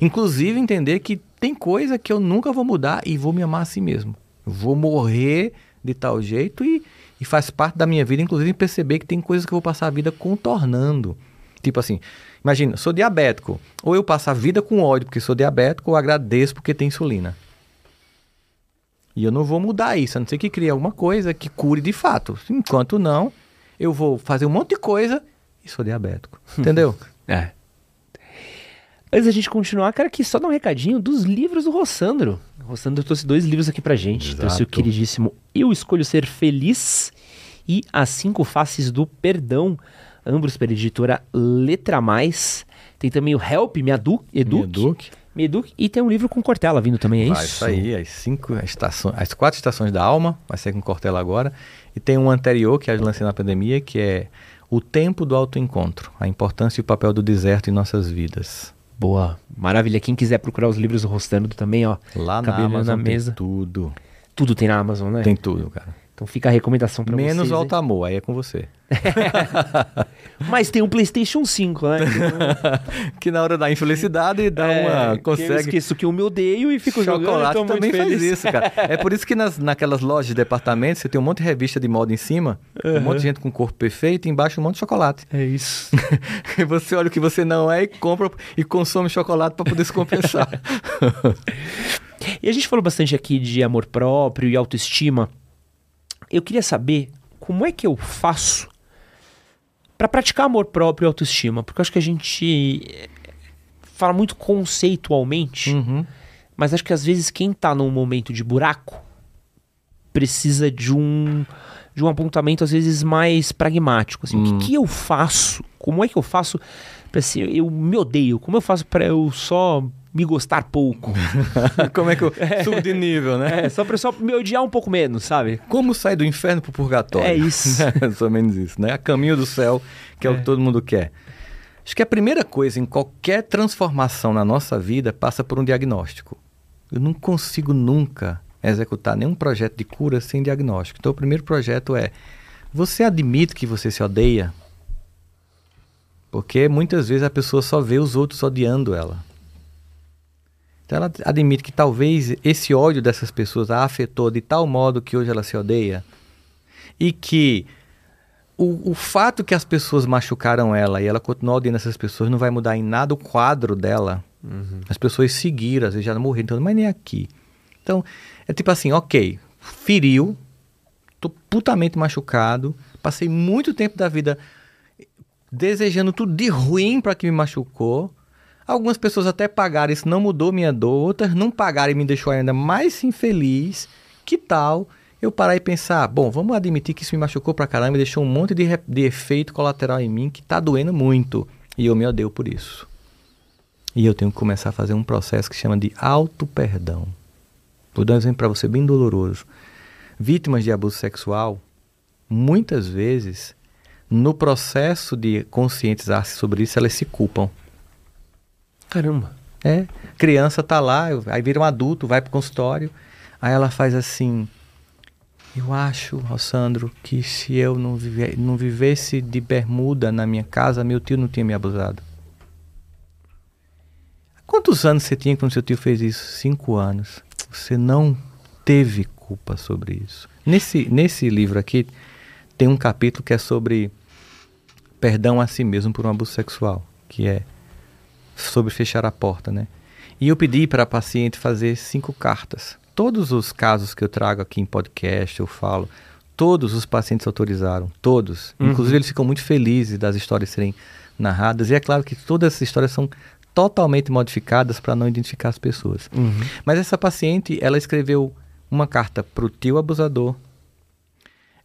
Inclusive entender que tem coisa que eu nunca vou mudar e vou me amar a si mesmo. Eu vou morrer de tal jeito e, e faz parte da minha vida, inclusive perceber que tem coisas que eu vou passar a vida contornando. Tipo assim, imagina, sou diabético, ou eu passo a vida com ódio porque sou diabético, ou agradeço porque tem insulina. E eu não vou mudar isso, a não ser que crie alguma coisa que cure de fato. Enquanto não, eu vou fazer um monte de coisa e sou diabético. Entendeu? É. Antes da gente continuar, cara, aqui só dar um recadinho dos livros do Rossandro. O trouxe dois livros aqui pra gente. Exato. Trouxe o queridíssimo Eu Escolho Ser Feliz e As Cinco Faces do Perdão, ambos pela editora Letra Mais. Tem também o Help, Me Edu, Eduque. Eduque. Me Eduque. E tem um livro com Cortella vindo também, é Vai isso? sair as cinco estações, as quatro estações da alma, vai sair com Cortella agora. E tem um anterior que eu lancei na pandemia, que é O Tempo do Autoencontro, a importância e o papel do deserto em nossas vidas. Boa. Maravilha. Quem quiser procurar os livros do Rossandro também, ó. Lá na Amazon na mesa. tudo. Tudo tem na Amazon, né? Tem tudo, cara. Então fica a recomendação pra Menos vocês. o aí. Alto Amor, aí é com você. Mas tem um PlayStation 5, né? que na hora da infelicidade dá É, uma. que Eu consegue. esqueço que eu me odeio e fico jogando. Chocolate e tô muito também faz isso, cara. É por isso que nas, naquelas lojas de departamento você tem um monte de revista de moda em cima, um monte de gente com corpo perfeito, e embaixo um monte de chocolate. É isso. E você olha o que você não é e compra e consome chocolate para poder se compensar. E a gente falou bastante aqui de amor próprio e autoestima. Eu queria saber como é que eu faço pra praticar amor próprio e autoestima, porque eu acho que a gente eh, fala muito conceitualmente, Uhum. mas acho que às vezes quem tá num momento de buraco precisa de um de um apontamento às vezes mais pragmático, assim, o que, que eu faço? Como é que eu faço assim, eu me odeio, como eu faço pra eu só me gostar pouco? Como é que eu subo de nível, né? É, só pra só me odiar um pouco menos, sabe? Como sair do inferno pro purgatório? É isso. É mais ou menos isso, né? A caminho do céu, que é, o É. que todo mundo quer. Acho que a primeira coisa em qualquer transformação na nossa vida passa por um diagnóstico. Eu não consigo nunca executar nenhum projeto de cura sem diagnóstico. Então, o primeiro projeto é: você admite que você se odeia? Porque muitas vezes a pessoa só vê os outros odiando ela. Então ela admite que talvez esse ódio dessas pessoas a afetou de tal modo que hoje ela se odeia e que o, o fato que as pessoas machucaram ela e ela continuar odiando essas pessoas não vai mudar em nada o quadro dela. As pessoas seguiram, às vezes já morreram, então, mas nem aqui. Então, é tipo assim, ok, feriu, tô putamente machucado, passei muito tempo da vida desejando tudo de ruim para que me machucou. Algumas pessoas até pagaram, isso não mudou minha dor, outras não pagaram e me deixou ainda mais infeliz. Que tal eu parar e pensar, bom, vamos admitir que isso me machucou pra caramba e deixou um monte de, de efeito colateral em mim que tá doendo muito. E eu me odeio por isso. E eu tenho que começar a fazer um processo que chama de auto-perdão. Vou dar um exemplo para você bem doloroso. Vítimas de abuso sexual, muitas vezes, no processo de conscientizar-se sobre isso, elas se culpam. Caramba. É, criança tá lá, aí vira um adulto, vai pro consultório, aí ela faz assim: Eu acho, Alessandro, que se eu não, vive, não vivesse de bermuda na minha casa, meu tio não tinha me abusado. Quantos anos você tinha quando seu tio fez isso? Cinco anos. Você não teve culpa sobre isso. Nesse, nesse livro aqui, tem um capítulo que é sobre perdão a si mesmo por um abuso sexual, que é sobre fechar a porta, né? E eu pedi para a paciente fazer cinco cartas. Todos os casos que eu trago aqui em podcast, eu falo, todos os pacientes autorizaram, todos. Inclusive eles ficam muito felizes das histórias serem narradas. E é claro que todas essas histórias são totalmente modificadas para não identificar as pessoas. Mas essa paciente, ela escreveu uma carta para o tio abusador,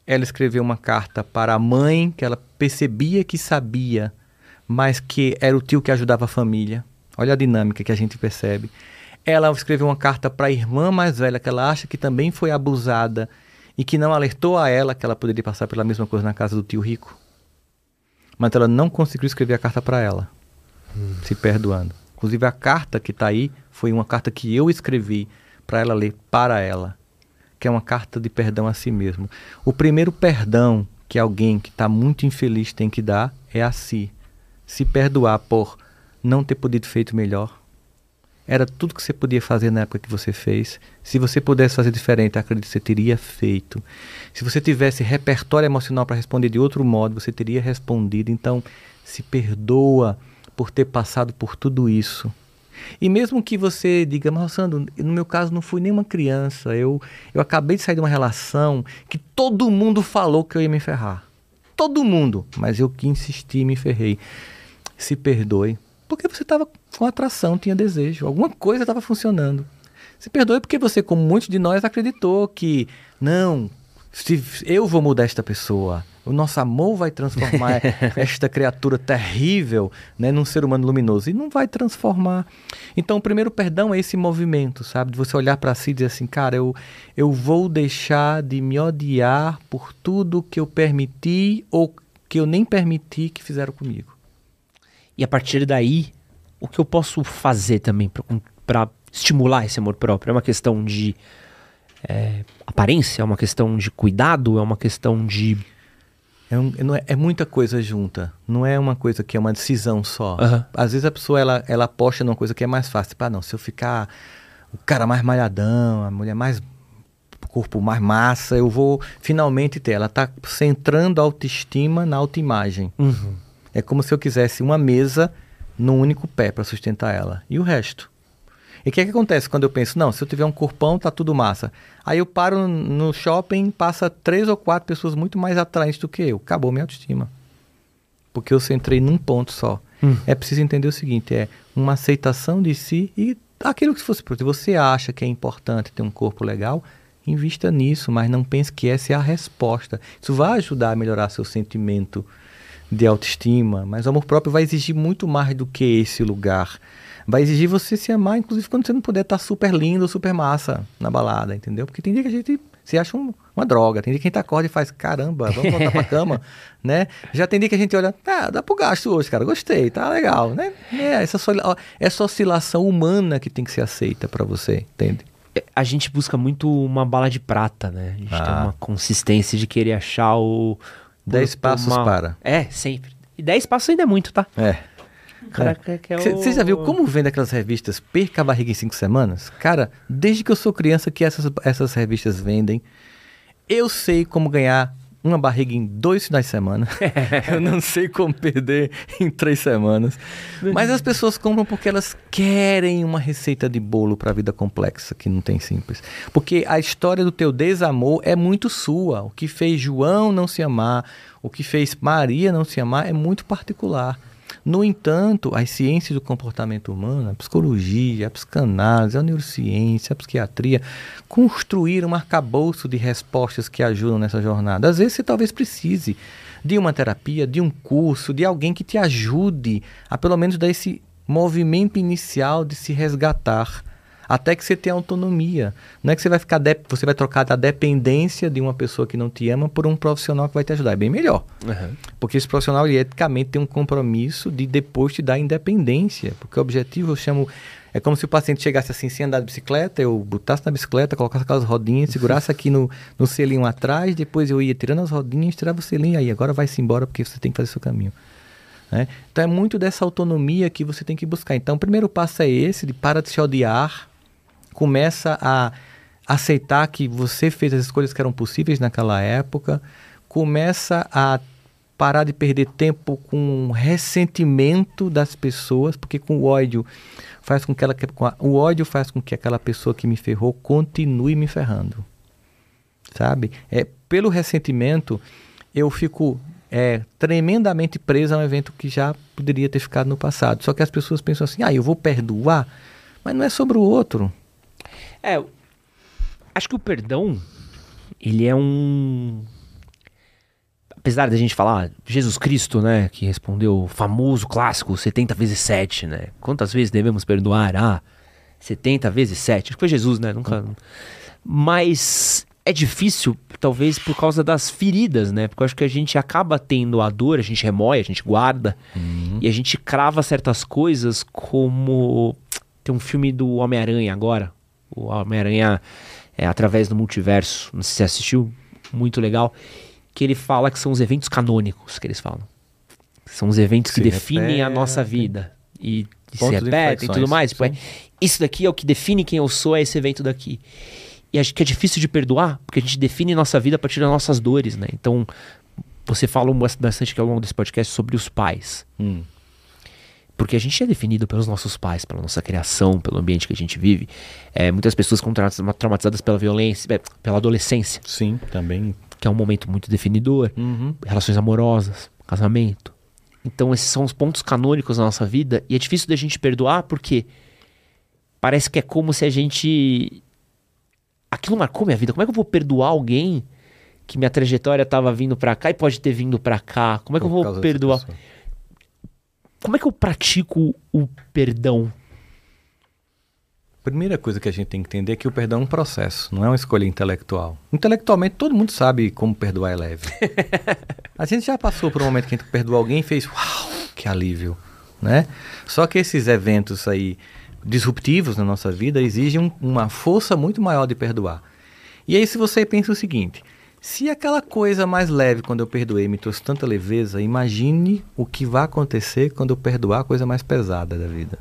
ela escreveu uma carta para a mãe que ela percebia que sabia, mas que era o tio que ajudava a família. Olha a dinâmica que a gente percebe. Ela escreveu uma carta para a irmã mais velha que ela acha que também foi abusada e que não alertou a ela que ela poderia passar pela mesma coisa na casa do tio rico. Mas ela não conseguiu escrever a carta para ela, se perdoando. Inclusive a carta que está aí foi uma carta que eu escrevi para ela ler para ela que é uma carta de perdão a si mesmo. O primeiro perdão que alguém que está muito infeliz tem que dar é a si. Se perdoar por não ter podido feito melhor. Era tudo que você podia fazer na época que você fez. Se você pudesse fazer diferente, acredito que você teria feito. Se você tivesse repertório emocional para responder de outro modo, você teria respondido. Então, se perdoa por ter passado por tudo isso. E mesmo que você diga, mas Sandro, no meu caso não fui nenhuma criança, eu, eu acabei de sair de uma relação que todo mundo falou que eu ia me ferrar. Todo mundo, mas eu que insisti e me ferrei. Se perdoe, porque você estava com atração, tinha desejo, alguma coisa estava funcionando. Se perdoe porque você, como muitos de nós, acreditou que, não, se eu vou mudar esta pessoa, o nosso amor vai transformar esta criatura terrível né, num ser humano luminoso. E não vai transformar. Então, o primeiro perdão é esse movimento, sabe? De você olhar para si e dizer assim, cara, eu, eu vou deixar de me odiar por tudo que eu permiti ou que eu nem permiti que fizeram comigo. E a partir daí, o que eu posso fazer também para estimular esse amor próprio? É uma questão de é, aparência? É uma questão de cuidado? É uma questão de. É, um, é, é, muita coisa junta. Não é uma coisa que é uma decisão só. Uhum. Às vezes a pessoa ela, ela aposta numa coisa que é mais fácil. Tipo, ah, não, se eu ficar o cara mais malhadão, a mulher mais corpo mais massa, eu vou finalmente ter. Ela está centrando a autoestima na autoimagem. Uhum. É como se eu quisesse uma mesa num único pé para sustentar ela. E o resto? E o que, é que acontece quando eu penso, não, se eu tiver um corpão, tá tudo massa. Aí eu paro no shopping, passa três ou quatro pessoas muito mais atraentes do que eu. Acabou minha autoestima. Porque eu centrei num ponto só. Hum. É preciso entender o seguinte, é uma aceitação de si e aquilo que fosse, se você acha que é importante ter um corpo legal, invista nisso, mas não pense que essa é a resposta. Isso vai ajudar a melhorar seu sentimento de autoestima, mas o amor próprio vai exigir muito mais do que esse lugar vai exigir você se amar, inclusive quando você não puder estar tá super lindo, super massa na balada, entendeu? Porque tem dia que a gente se acha um, uma droga, tem dia que a gente acorda e faz, caramba, vamos voltar pra cama, né? Já tem dia que a gente olha, ah, dá pro gasto hoje, cara, gostei, tá legal, né? É, essa, essa oscilação humana que tem que ser aceita para você, entende? É, a gente busca muito uma bala de prata, né? A gente ah. tem uma consistência de querer achar o... Dez passos uma... para. É, sempre. E dez passos ainda é muito, tá? É. Cara, é. que é Você já viu como vende aquelas revistas Perca a Barriga em 5 Semanas? Cara, desde que eu sou criança que essas, essas revistas vendem, eu sei como ganhar uma barriga em dois finais de semana. eu não sei como perder em três semanas. Mas as pessoas compram porque elas querem uma receita de bolo para a vida complexa, que não tem simples. Porque a história do teu desamor é muito sua. O que fez João não se amar, o que fez Maria não se amar é muito particular. No entanto, as ciências do comportamento humano, a psicologia, a psicanálise, a neurociência, a psiquiatria, construíram um arcabouço de respostas que ajudam nessa jornada. Às vezes você talvez precise de uma terapia, de um curso, de alguém que te ajude a pelo menos dar esse movimento inicial de se resgatar até que você tenha autonomia. Não é que você vai ficar de... você vai trocar da dependência de uma pessoa que não te ama por um profissional que vai te ajudar. É bem melhor. Uhum. Porque esse profissional, ele, eticamente, tem um compromisso de depois te dar independência. Porque o objetivo, eu chamo. É como se o paciente chegasse assim, sem andar de bicicleta, eu botasse na bicicleta, colocasse aquelas rodinhas, segurasse aqui no, no selinho atrás, depois eu ia tirando as rodinhas, tirava o selinho, aí agora vai-se embora porque você tem que fazer seu caminho. Né? Então é muito dessa autonomia que você tem que buscar. Então o primeiro passo é esse, de para de se odiar, começa a aceitar que você fez as escolhas que eram possíveis naquela época, começa a parar de perder tempo com ressentimento das pessoas, porque com o ódio faz com que ela com a, o ódio faz com que aquela pessoa que me ferrou continue me ferrando. Sabe? É pelo ressentimento eu fico é, tremendamente preso a um evento que já poderia ter ficado no passado. Só que as pessoas pensam assim: "Ah, eu vou perdoar", mas não é sobre o outro. É, acho que o perdão, ele é um. Apesar da gente falar Jesus Cristo, né, que respondeu o famoso clássico 70 vezes 7, né? Quantas vezes devemos perdoar? Ah, 70 vezes 7. Acho que foi Jesus, né? Nunca. Mas é difícil, talvez por causa das feridas, né? Porque eu acho que a gente acaba tendo a dor, a gente remoe, a gente guarda uhum. e a gente crava certas coisas como tem um filme do Homem-Aranha agora, o Homem-Aranha é, através do multiverso. Não sei se você assistiu, muito legal. Que ele fala que são os eventos canônicos que eles falam. São os eventos que se definem repete, a nossa vida. E, e se repetem e tudo mais. Tipo, é, isso daqui é o que define quem eu sou, é esse evento daqui. E acho que é difícil de perdoar, porque a gente define nossa vida a partir das nossas dores, né? Então, você falou bastante aqui ao longo desse podcast sobre os pais. Hum. Porque a gente é definido pelos nossos pais, pela nossa criação, pelo ambiente que a gente vive. É, muitas pessoas tra- traumatizadas pela violência, é, pela adolescência, Sim, também. que é um momento muito definidor. Relações amorosas, casamento. Então, esses são os pontos canônicos da nossa vida. E é difícil da gente perdoar porque parece que é como se a gente. Aquilo marcou minha vida. Como é que eu vou perdoar alguém que minha trajetória estava vindo pra cá e pode ter vindo pra cá? Como é que eu por vou causa dessa perdoar? Como é que eu pratico o perdão? Primeira coisa que a gente tem que entender é que o perdão é um processo, não é uma escolha intelectual. Intelectualmente, todo mundo sabe como perdoar é leve. a gente já passou por um momento que a gente perdoou alguém e fez, uau, que alívio, né? Só que esses eventos aí disruptivos na nossa vida exigem um- uma força muito maior de perdoar. E aí, se você pensa o seguinte: se aquela coisa mais leve quando eu perdoei me trouxe tanta leveza, imagine o que vai acontecer quando eu perdoar a coisa mais pesada da vida.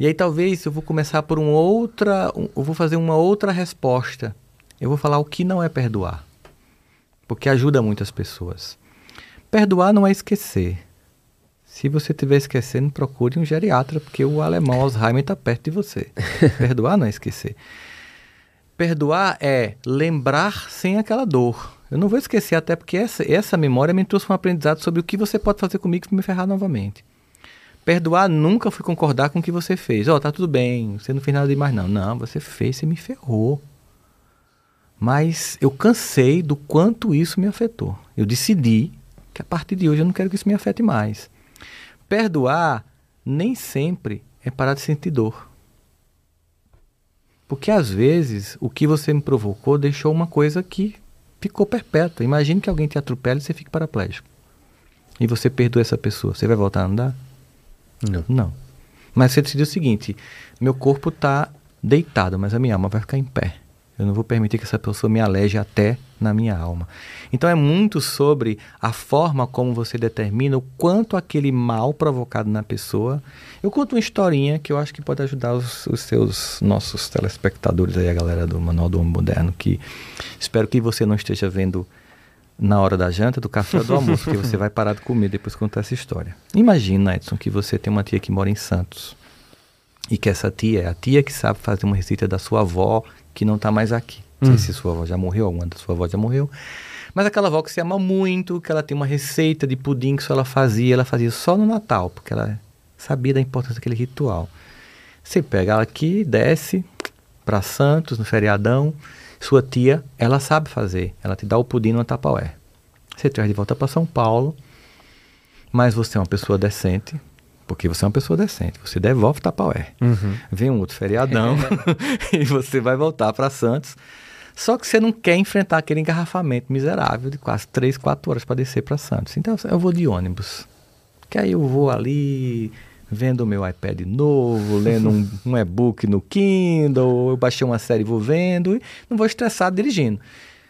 E aí talvez eu vou começar por uma outra, um- eu vou fazer uma outra resposta. Eu vou falar o que não é perdoar. Porque ajuda muitas pessoas. Perdoar não é esquecer. Se você estiver esquecendo, procure um geriatra, porque o alemão Alzheimer está perto de você. Perdoar não é esquecer. Perdoar é lembrar sem aquela dor. Eu não vou esquecer, até porque essa, essa memória me trouxe um aprendizado sobre o que você pode fazer comigo para me ferrar novamente. Perdoar nunca foi concordar com o que você fez. Ó, tá tudo bem, você não fez nada demais, não. Não, você fez, você me ferrou. Mas eu cansei do quanto isso me afetou. Eu decidi que a partir de hoje eu não quero que isso me afete mais. Perdoar nem sempre é parar de sentir dor. Porque às vezes o que você me provocou deixou uma coisa que ficou perpétua. Imagine que alguém te atropela e você fique paraplégico. E você perdoa essa pessoa. Você vai voltar a andar? Não. Não. Mas você decidiu o seguinte: meu corpo está deitado, mas a minha alma vai ficar em pé. Eu não vou permitir que essa pessoa me aleje até na minha alma. Então é muito sobre a forma como você determina o quanto aquele mal provocado na pessoa. Eu conto uma historinha que eu acho que pode ajudar os, os seus nossos telespectadores aí, a galera do Manual do Homem Moderno, que espero que você não esteja vendo na hora da janta, do café ou do almoço, porque você vai parar de comer depois de contar essa história. Imagina, Edson, que você tem uma tia que mora em Santos. E que essa tia é a tia que sabe fazer uma receita da sua avó que não está mais aqui. Não sei se sua avó já morreu, alguma da sua avó já morreu. Mas aquela avó que se ama muito, que ela tem uma receita de pudim que só ela fazia, ela fazia só no Natal, porque ela sabia da importância daquele ritual. Você pega ela aqui, desce para Santos, no feriadão, sua tia, ela sabe fazer, ela te dá o pudim no tapaué. Você traz de volta para São Paulo, mas você é uma pessoa decente, porque você é uma pessoa decente, você devolve o tapaué. Vem um outro feriadão e você vai voltar para Santos. Só que você não quer enfrentar aquele engarrafamento miserável de quase 3, 4 horas para descer para Santos. Então eu vou de ônibus. Que aí eu vou ali vendo o meu iPad novo, lendo um, um e-book no Kindle, eu baixei uma série e vou vendo, e não vou estressado dirigindo.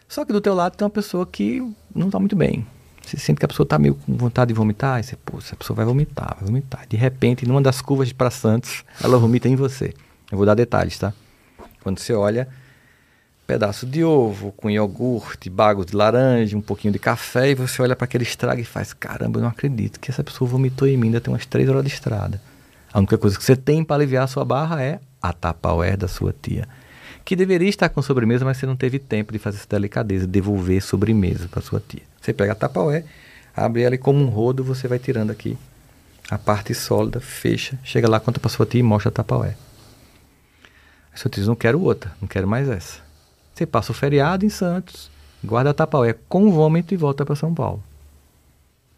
Só que do teu lado tem uma pessoa que não está muito bem. Você sente que a pessoa está meio com vontade de vomitar, e você, pô, essa pessoa vai vomitar, vai vomitar. De repente, numa das curvas de para Santos, ela vomita em você. Eu vou dar detalhes, tá? Quando você olha, pedaço de ovo com iogurte, bagos de laranja, um pouquinho de café, e você olha para aquele estrago e faz: caramba, eu não acredito que essa pessoa vomitou em mim, ainda tem umas três horas de estrada. A única coisa que você tem para aliviar a sua barra é a tapaué da sua tia. Que deveria estar com sobremesa, mas você não teve tempo de fazer essa delicadeza, devolver sobremesa para sua tia. Você pega a tapaué, abre ela e como um rodo você vai tirando aqui a parte sólida, fecha, chega lá, conta para sua tia e mostra a tapaué. Aí sua tia diz, não quero outra, não quero mais essa. Você passa o feriado em Santos, guarda a tapaué com vômito e volta para São Paulo.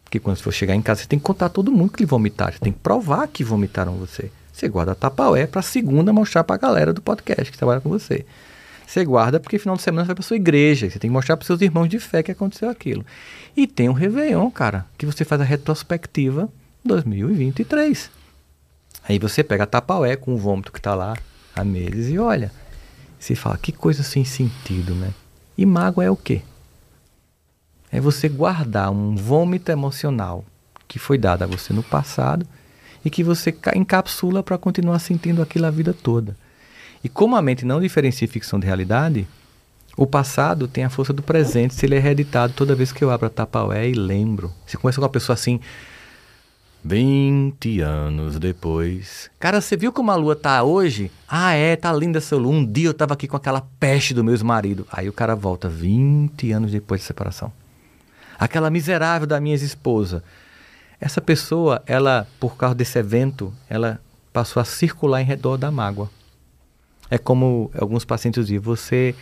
Porque quando você for chegar em casa, você tem que contar todo mundo que vomitaram. Você tem que provar que vomitaram você. Você guarda a tapaué para segunda mostrar para a galera do podcast que trabalha com você. Você guarda porque final de semana você vai para sua igreja. Você tem que mostrar para seus irmãos de fé que aconteceu aquilo. E tem o Réveillon, cara, que você faz a retrospectiva 2023. Aí você pega a tapaué com o vômito que está lá há meses e olha. Você fala, que coisa sem sentido, né? E mágoa é o quê? É você guardar um vômito emocional que foi dado a você no passado e que você ca- encapsula para continuar sentindo aquilo a vida toda. E como a mente não diferencia ficção de realidade, o passado tem a força do presente se ele é reeditado toda vez que eu abro a tapaué e lembro. Você conversa com uma pessoa assim, 20 anos depois. Cara, você viu como a lua tá hoje? Ah, é, tá linda essa lua. Um dia eu tava aqui com aquela peste do meu ex-marido. Aí o cara volta 20 anos depois de separação. Aquela miserável da minha ex-esposa. Essa pessoa, ela, por causa desse evento, ela passou a circular em redor da mágoa. É como alguns pacientes dizem, você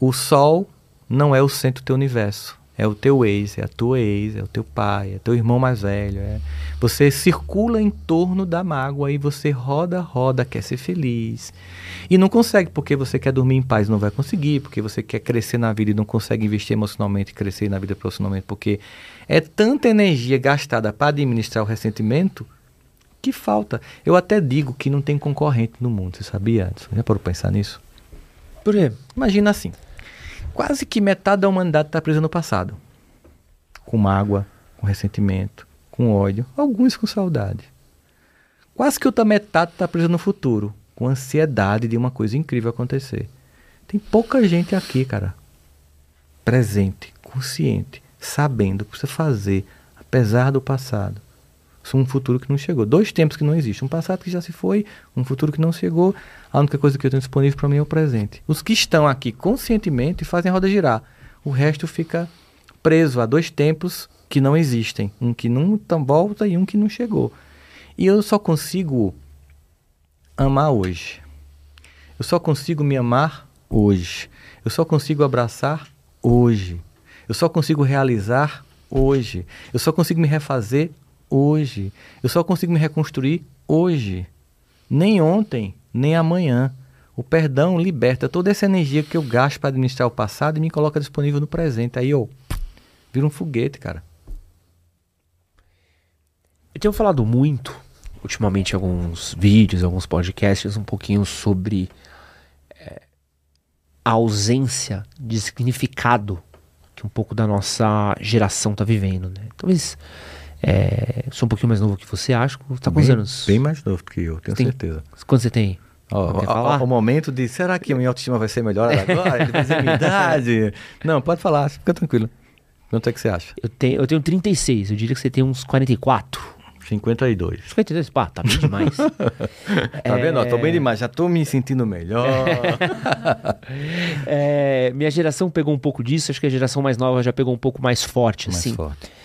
o sol não é o centro do teu universo. É o teu ex, é a tua ex, é o teu pai, é teu irmão mais velho. É... Você circula em torno da mágoa e você roda, roda, quer ser feliz. E não consegue, porque você quer dormir em paz não vai conseguir, porque você quer crescer na vida e não consegue investir emocionalmente e crescer na vida profissionalmente, porque é tanta energia gastada para administrar o ressentimento que falta. Eu até digo que não tem concorrente no mundo, você sabia? Já parou pensar nisso? Por quê? Imagina assim quase que metade da humanidade está presa no passado. Com mágoa, com ressentimento, com ódio, alguns com saudade. Quase que outra metade está presa no futuro, com ansiedade de uma coisa incrível acontecer. Tem pouca gente aqui, cara, presente, consciente, sabendo o que precisa fazer, apesar do passado um futuro que não chegou. Dois tempos que não existem. Um passado que já se foi, um futuro que não chegou. A única coisa que eu tenho disponível para mim é o presente. Os que estão aqui conscientemente fazem a roda girar. O resto fica preso a dois tempos que não existem. Um que não volta e um que não chegou. E eu só consigo amar hoje. Eu só consigo me amar hoje. Eu só consigo abraçar hoje. Eu só consigo realizar hoje. Eu só consigo me refazer hoje. Eu só consigo me reconstruir hoje. Nem ontem, nem amanhã. O perdão liberta toda essa energia que eu gasto para administrar o passado e me coloca disponível no presente. Aí eu viro um foguete, cara. Eu tenho falado muito, ultimamente, alguns vídeos, alguns podcasts, um pouquinho sobre é, a ausência de significado que um pouco da nossa geração está vivendo, né? Talvez é, sou um pouquinho mais novo que você, acho. Tá com quantos anos? Bem mais novo que eu, tenho tem, certeza. Quanto você tem? o momento de será que a minha autoestima vai ser melhor agora? Depois da minha idade? Não, pode falar, fica tranquilo. Quanto é que você acha? Eu tenho, eu tenho 36, eu diria que você tem uns 44. 52. 52, pá, tá bem demais. tá é... vendo? Ó, tô bem demais, já tô me sentindo melhor. é, minha geração pegou um pouco disso, acho que a geração mais nova já pegou um pouco mais forte, mais assim. Forte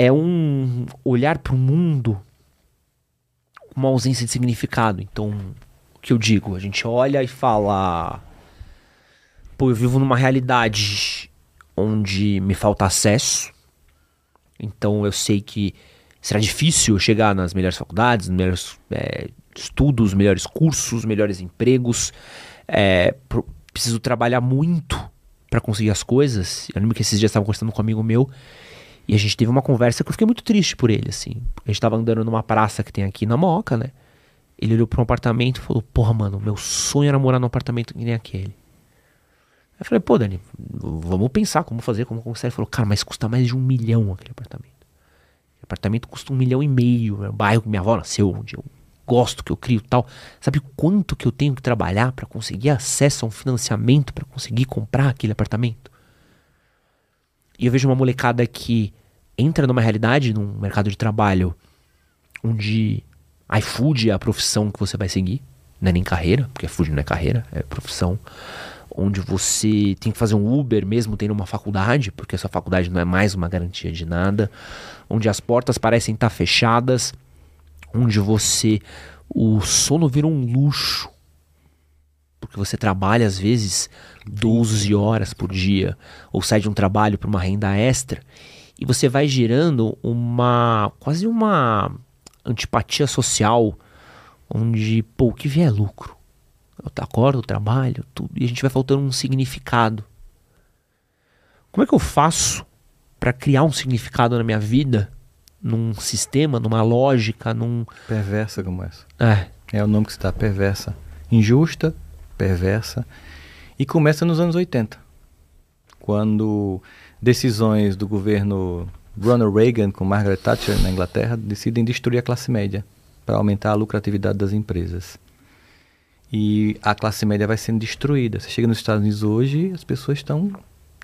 é um olhar para o mundo com uma ausência de significado. Então, o que eu digo? A gente olha e fala: pô, eu vivo numa realidade onde me falta acesso, então eu sei que será difícil chegar nas melhores faculdades, nos melhores é, estudos, melhores cursos, melhores empregos. É, preciso trabalhar muito para conseguir as coisas. Eu lembro que esses dias estava conversando com um amigo meu e a gente teve uma conversa que eu fiquei muito triste por ele, assim. A gente tava andando numa praça que tem aqui na Moca, né? Ele olhou para um apartamento e falou: Porra, mano, meu sonho era morar num apartamento que nem aquele. Eu falei: Pô, Dani, vamos pensar como fazer, como conseguir. Ele falou: Cara, mas custa mais de um milhão aquele apartamento. O apartamento custa um milhão e meio. É um bairro que minha avó nasceu, onde eu gosto, que eu crio tal. Sabe quanto que eu tenho que trabalhar para conseguir acesso a um financiamento para conseguir comprar aquele apartamento? E eu vejo uma molecada que entra numa realidade, num mercado de trabalho, onde iFood é a profissão que você vai seguir, não é nem carreira, porque iFood não é carreira, é profissão. Onde você tem que fazer um Uber mesmo tendo uma faculdade, porque a sua faculdade não é mais uma garantia de nada. Onde as portas parecem estar fechadas. Onde você. O sono vira um luxo. Porque você trabalha às vezes 12 horas por dia. Ou sai de um trabalho para uma renda extra e você vai gerando uma quase uma antipatia social onde, pô, o que vier é lucro. Eu acordo, trabalho, tudo, e a gente vai faltando um significado. Como é que eu faço para criar um significado na minha vida, num sistema, numa lógica, num perversa como essa? É. É o nome que está perversa, injusta, perversa e começa nos anos 80. Quando decisões do governo Ronald Reagan com Margaret Thatcher na Inglaterra decidem destruir a classe média para aumentar a lucratividade das empresas. E a classe média vai sendo destruída. Você chega nos Estados Unidos hoje, as pessoas estão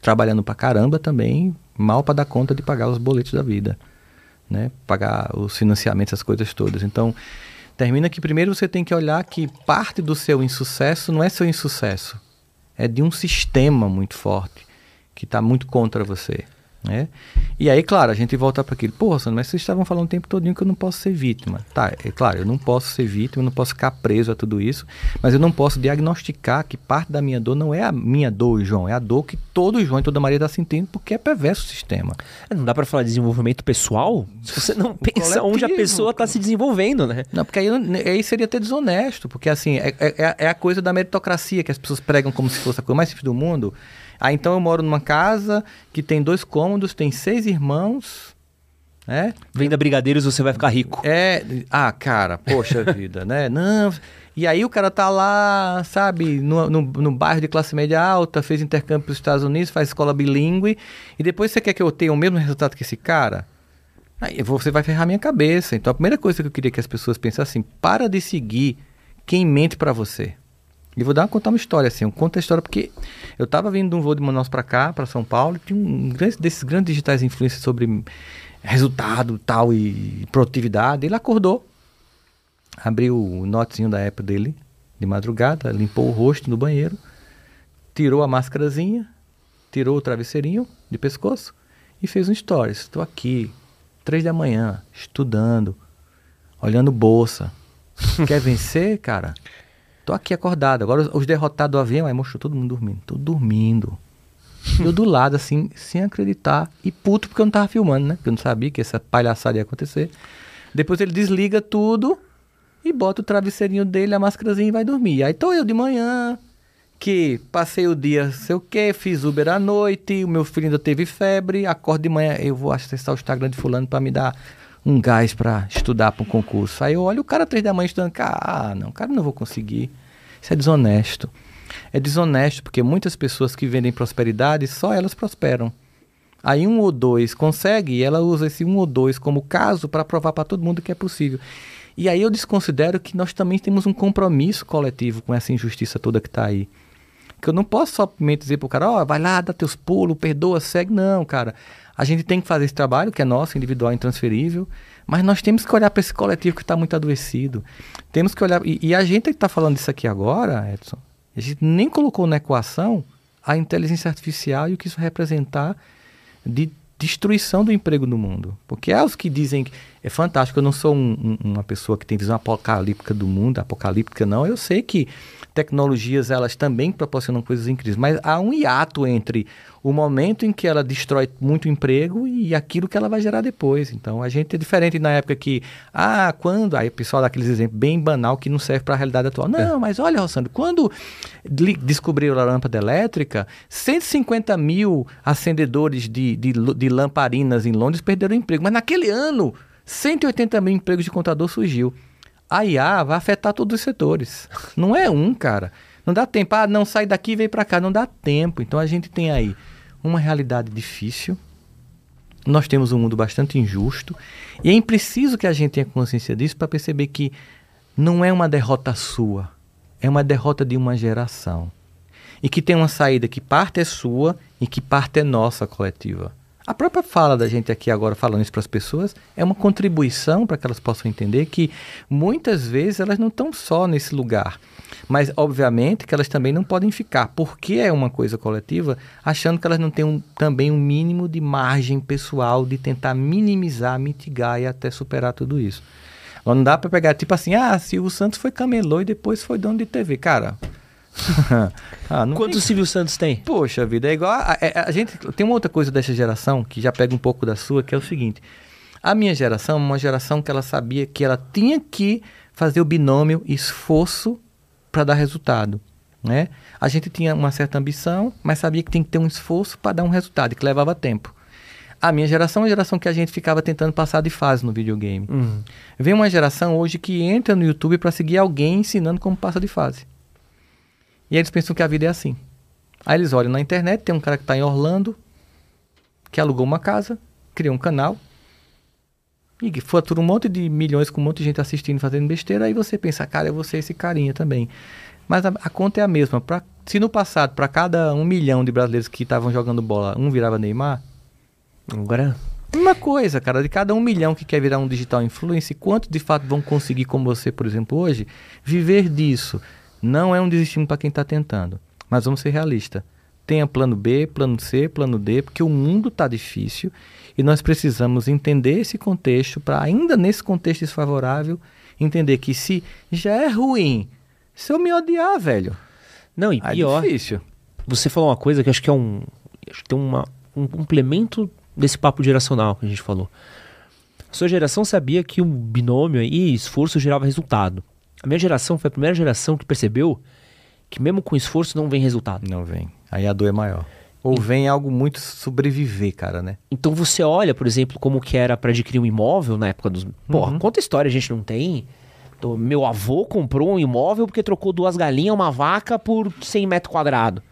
trabalhando para caramba também, mal para dar conta de pagar os boletos da vida. né? Pagar os financiamentos, as coisas todas. Então, termina que primeiro você tem que olhar que parte do seu insucesso não é seu insucesso, é de um sistema muito forte que está muito contra você. Né? E aí, claro, a gente volta para aquilo. Porra, Sandro, mas vocês estavam falando o tempo todo que eu não posso ser vítima. Tá, é claro, eu não posso ser vítima, eu não posso ficar preso a tudo isso, mas eu não posso diagnosticar que parte da minha dor não é a minha dor, João, é a dor que todo João e toda Maria está sentindo porque é perverso o sistema. É, Não dá pra falar de desenvolvimento pessoal se você não pensa onde a pessoa tá se desenvolvendo, né? Não, porque aí, aí seria até desonesto, porque assim, é, é, é a coisa da meritocracia que as pessoas pregam como se fosse a coisa mais simples do mundo. Ah, então eu moro numa casa que tem dois cômodos, tem seis irmãos, né? Venda brigadeiros, você vai ficar rico. É, ah, cara, poxa vida, né? Não. E aí o cara tá lá, sabe, no, no, no bairro de classe média alta, fez intercâmbio para os Estados Unidos, faz escola bilíngue, e depois você quer que eu tenha o mesmo resultado que esse cara? Aí você vai ferrar minha cabeça. Então a primeira coisa que eu queria que as pessoas pensassem, para de seguir quem mente para você. E vou dar contar uma história assim, eu conto a história porque eu tava vindo de um voo de Manaus para cá, para São Paulo, e tinha um grande- desses grandes digitais influências sobre resultado tal e produtividade. Ele acordou, abriu o notezinho da Apple dele de madrugada, limpou o rosto no banheiro, tirou a máscarazinha, tirou o travesseirinho de pescoço e fez um stories. Estou aqui, três da manhã, estudando, olhando bolsa. Quer vencer, cara? Tô aqui acordado. Agora os- os derrotados do avião, aí mostrou todo mundo dormindo. Tô dormindo. Eu do lado, assim, sem acreditar. E puto porque eu não tava filmando, né? Porque eu não sabia que essa palhaçada ia acontecer. Depois ele desliga tudo e bota o travesseirinho dele, a máscarazinha e vai dormir. Aí tô eu de manhã, que passei o dia, sei o quê, fiz Uber à noite, o meu filho ainda teve febre, acordo de manhã, eu vou acessar o Instagram de fulano para me dar um gás para estudar para um concurso. Aí eu olho o cara três da manhã estudando, ah, não, cara, não vou conseguir. Isso é desonesto. É desonesto porque muitas pessoas que vendem prosperidade, só elas prosperam. Aí um ou dois consegue e ela usa esse um ou dois como caso para provar para todo mundo que é possível. E aí eu desconsidero que nós também temos um compromisso coletivo com essa injustiça toda que está aí. Que eu não posso somente dizer pro cara, ó, vai lá, dá teus pulos, perdoa, segue. Não, cara. A gente tem que fazer esse trabalho, que é nosso, individual, intransferível, mas nós temos que olhar para esse coletivo que está muito adoecido. Temos que olhar. E, e a gente que está falando isso aqui agora, Edson, a gente nem colocou na equação a inteligência artificial e o que isso representar de destruição do emprego no mundo. Porque há os que dizem que é fantástico, eu não sou um- um- uma pessoa que tem visão apocalíptica do mundo, apocalíptica não, eu sei que tecnologias elas também proporcionam coisas incríveis, mas há um hiato entre o momento em que ela destrói muito emprego e aquilo que ela vai gerar depois. Então a gente é diferente na época que, ah, quando, aí o pessoal dá aqueles exemplos bem banal que não serve para a realidade atual. Não, mas olha, Rossandro, quando descobriram a lâmpada elétrica, 150 mil acendedores de, de, de lamparinas em Londres perderam emprego, mas naquele ano 180 mil empregos de contador surgiu. A IA vai afetar todos os setores. Não é um, cara. Não dá tempo. Ah, não, sai daqui e vem para cá. Não dá tempo. Então a gente tem aí uma realidade difícil. Nós temos um mundo bastante injusto. E é preciso que a gente tenha consciência disso para perceber que não é uma derrota sua. É uma derrota de uma geração. E que tem uma saída que parte é sua e que parte é nossa coletiva. A própria fala da gente aqui agora falando isso para as pessoas é uma contribuição para que elas possam entender que muitas vezes elas não estão só nesse lugar. Mas, obviamente, que elas também não podem ficar, porque é uma coisa coletiva, achando que elas não têm um- também um mínimo de margem pessoal de tentar minimizar, mitigar e até superar tudo isso. Não dá para pegar, tipo assim, ah, Silvio Santos foi camelô e depois foi dono de TV. Cara, ah, não Quantos tem- Silvio Santos tem? Poxa vida, é igual. A, a- a gente tem uma outra coisa dessa geração que já pega um pouco da sua, que é o seguinte: a minha geração é uma geração que ela sabia que ela tinha que fazer o binômio esforço para dar resultado. Né? A gente tinha uma certa ambição, mas sabia que tinha que ter um esforço para dar um resultado, e que levava tempo. A minha geração é uma geração que a gente ficava tentando passar de fase no videogame. Vem uma geração hoje que entra no YouTube para seguir alguém ensinando como passa de fase. E aí eles pensam que a vida é assim. Aí eles olham na internet, tem um cara que está em Orlando, que alugou uma casa, criou um canal, e que fatura um monte de milhões com um monte de gente assistindo, fazendo besteira, aí você pensa, cara, eu vou ser esse carinha também. Mas a, a conta é a mesma. Pra, se no passado, para cada um milhão de brasileiros que estavam jogando bola, um virava Neymar, Agora, Uma coisa, cara, de cada um milhão que quer virar um digital influencer, quantos de fato vão conseguir, como você, por exemplo, hoje, viver disso? Não é um desestímulo para quem está tentando. Mas vamos ser realistas. Tenha plano B, plano C, plano D, porque o mundo está difícil e nós precisamos entender esse contexto para, ainda nesse contexto desfavorável, entender que se já é ruim, se eu me odiar, velho, Não, e aí pior, é difícil. você falou uma coisa que acho que é um. Acho que tem uma, um complemento desse papo geracional que a gente falou. A sua geração sabia que o binômio aí, esforço gerava resultado. A minha geração foi a primeira geração que percebeu que mesmo com esforço não vem resultado. Não vem. Aí a dor é maior. Ou vem algo muito sobreviver, cara, né? Então você olha, por exemplo, como que era para adquirir um imóvel na época dos. Porra, quanta história a gente não tem? Do- Meu avô comprou um imóvel porque trocou duas galinhas, uma vaca por 100 metros quadrados.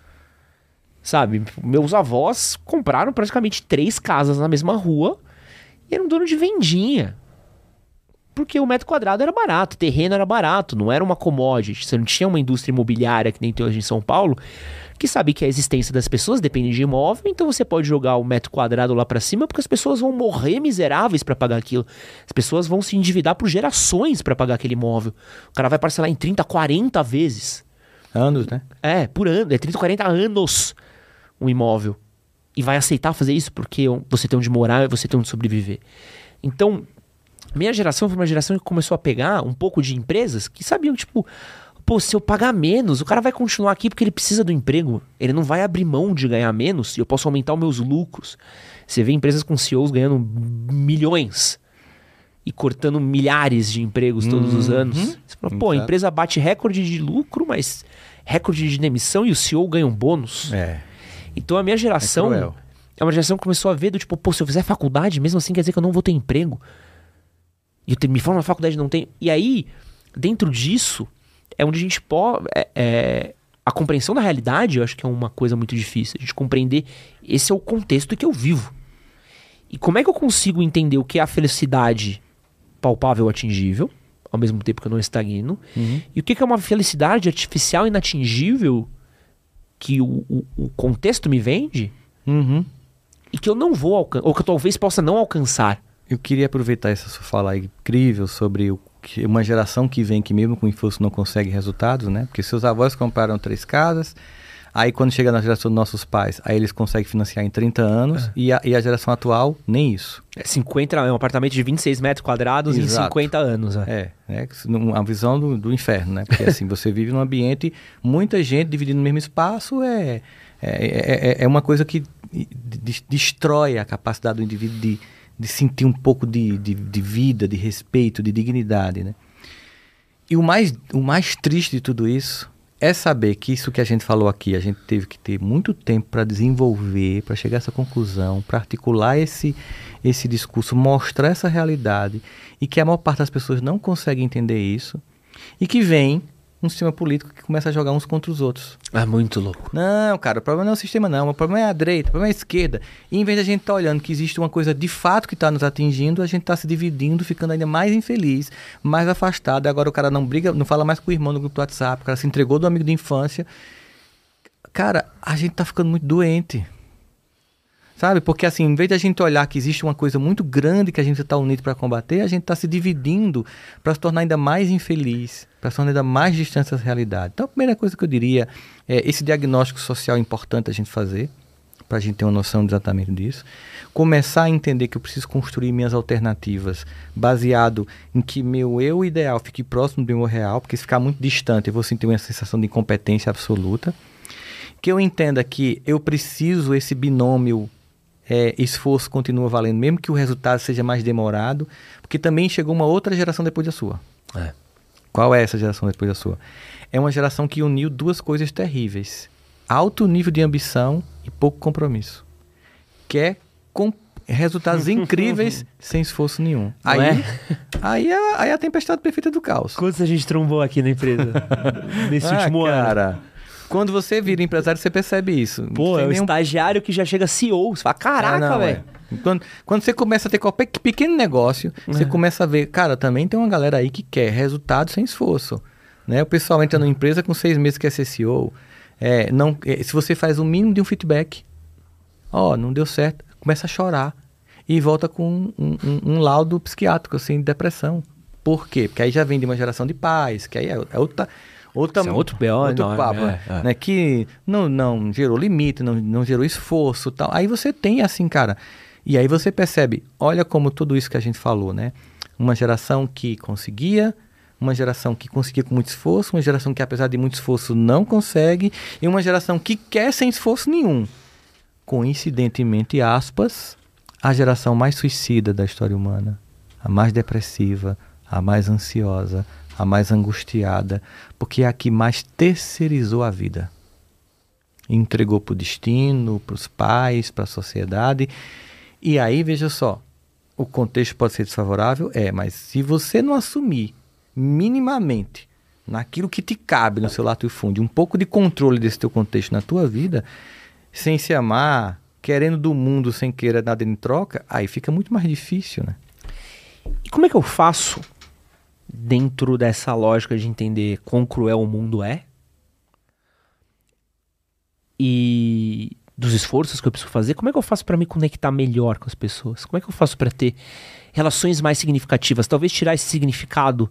Sabe? Meus avós compraram praticamente três casas na mesma rua e eram dono de vendinha. Porque o metro quadrado era barato, o terreno era barato, não era uma commodity. Você não tinha uma indústria imobiliária que nem tem hoje em São Paulo, que sabe que a existência das pessoas depende de imóvel, então você pode jogar o metro quadrado lá pra cima porque as pessoas vão morrer miseráveis pra pagar aquilo. As pessoas vão se endividar por gerações pra pagar aquele imóvel. O cara vai parcelar em 30, 40 vezes. Anos, né? É, por ano, é 30, 40 anos um imóvel. E vai aceitar fazer isso porque você tem onde morar e você tem onde sobreviver. Então, minha geração foi uma geração que começou a pegar um pouco de empresas que sabiam, tipo, pô, se eu pagar menos, o cara vai continuar aqui porque ele precisa do emprego. Ele não vai abrir mão de ganhar menos e eu posso aumentar os meus lucros. Você vê empresas com CEOs ganhando milhões e cortando milhares de empregos todos os anos. Você fala, pô, a empresa bate recorde de lucro, mas recorde de demissão e o CEO ganha um bônus. É. Então a minha geração É é, uma geração que começou a ver do tipo, pô, se eu fizer faculdade, mesmo assim quer dizer que eu não vou ter emprego. E eu me formo na faculdade não tenho. E aí, dentro disso, é onde a gente pode. É, é, a compreensão da realidade, eu acho que é uma coisa muito difícil. A gente compreender esse é o contexto que eu vivo. E como é que eu consigo entender o que é a felicidade palpável, atingível, ao mesmo tempo que eu não estagno, e o que que é uma felicidade artificial, inatingível, que o, o- o contexto me vende Uhum. e que eu não vou alcançar, ou que eu talvez possa não alcançar. Eu queria aproveitar essa sua fala incrível sobre o que uma geração que vem que mesmo com esforço não consegue resultados, né? Porque seus avós compraram três casas, aí quando chega na geração dos nossos pais, aí eles conseguem financiar em 30 anos, e, a, e a geração atual, nem isso. É 50, é um apartamento de 26 metros quadrados em Exato. 50 anos. É. É, né? Uma visão do, do inferno, né? Porque assim, você vive num ambiente, muita gente dividindo o mesmo espaço, é, é, é, é uma coisa que de- destrói a capacidade do indivíduo de, de sentir um pouco de, de, de vida, de respeito, de dignidade, né? E o mais, o mais triste de tudo isso é saber que isso que a gente falou aqui, a gente teve que ter muito tempo para desenvolver, para chegar a essa conclusão, para articular esse, esse discurso, mostrar essa realidade e que a maior parte das pessoas não consegue entender isso e que vem um sistema político que começa a jogar uns contra os outros. É muito louco. Não, cara, o problema não é o sistema, não. O problema é a direita, o problema é a esquerda. E em vez de a gente estar olhando que existe uma coisa de fato que está nos atingindo, a gente está se dividindo, ficando ainda mais infeliz, mais afastado. E agora o cara não briga, não fala mais com o irmão no grupo do WhatsApp, o cara se entregou do amigo de infância. Cara, a gente tá ficando muito doente. Sabe? Porque assim, em vez de a gente olhar que existe uma coisa muito grande que a gente está unido para combater, a gente está se dividindo para se tornar ainda mais infeliz, para se tornar ainda mais distante da realidade. Então, a primeira coisa que eu diria é esse diagnóstico social importante a gente fazer, para a gente ter uma noção exatamente disso. Começar a entender que eu preciso construir minhas alternativas baseado em que meu eu ideal fique próximo do meu real, porque se ficar muito distante eu vou sentir uma sensação de incompetência absoluta que eu entenda que eu preciso esse binômio é, esforço continua valendo, mesmo que o resultado seja mais demorado, porque também chegou uma outra geração depois da sua. É. Qual é essa geração depois da sua? É uma geração que uniu duas coisas terríveis: alto nível de ambição e pouco compromisso. Quer com resultados incríveis sem esforço nenhum. Não aí, é? aí, é, aí é a tempestade perfeita do caos. Quantos a gente trombou aqui na empresa nesse Ah, último ano? Quando você vira empresário, você percebe isso. Pô, é o nenhum estagiário que já chega CEO. Você fala, Ah, caraca, não, velho. é. Quando, quando você começa a ter qualquer pequeno negócio, É. você começa a ver, cara, também tem uma galera aí que quer resultado sem esforço. Né? O pessoal entra numa empresa com seis meses que é CEO. É, não, é, se você faz o mínimo de um feedback, ó, não deu certo, começa a chorar. e volta com um, um, um laudo psiquiátrico, assim, de depressão. Por quê? Porque aí já vem de uma geração de pais, que aí é, é outra... Isso é outro BO outro enorme, papo, é, é. né? Que não, não gerou limite, não, não gerou esforço tal. Aí você tem assim, cara. E aí você percebe, olha como tudo isso que a gente falou, né? Uma geração que conseguia, uma geração que conseguia com muito esforço, uma geração que apesar de muito esforço não consegue, e uma geração que quer sem esforço nenhum. Coincidentemente, aspas, a geração mais suicida da história humana, a mais depressiva, a mais ansiosa, a mais angustiada, porque é a que mais terceirizou a vida. Entregou para o destino, para os pais, para a sociedade. E aí, veja só, o contexto pode ser desfavorável? É, mas se você não assumir minimamente naquilo que te cabe no seu lato e fundo, um pouco de controle desse teu contexto na tua vida, sem se amar, querendo do mundo sem querer nada em troca, aí fica muito mais difícil, né? E como é que eu faço dentro dessa lógica de entender quão cruel o mundo é? E dos esforços que eu preciso fazer, como é que eu faço para me conectar melhor com as pessoas? Como é que eu faço para ter relações mais significativas? Talvez tirar esse significado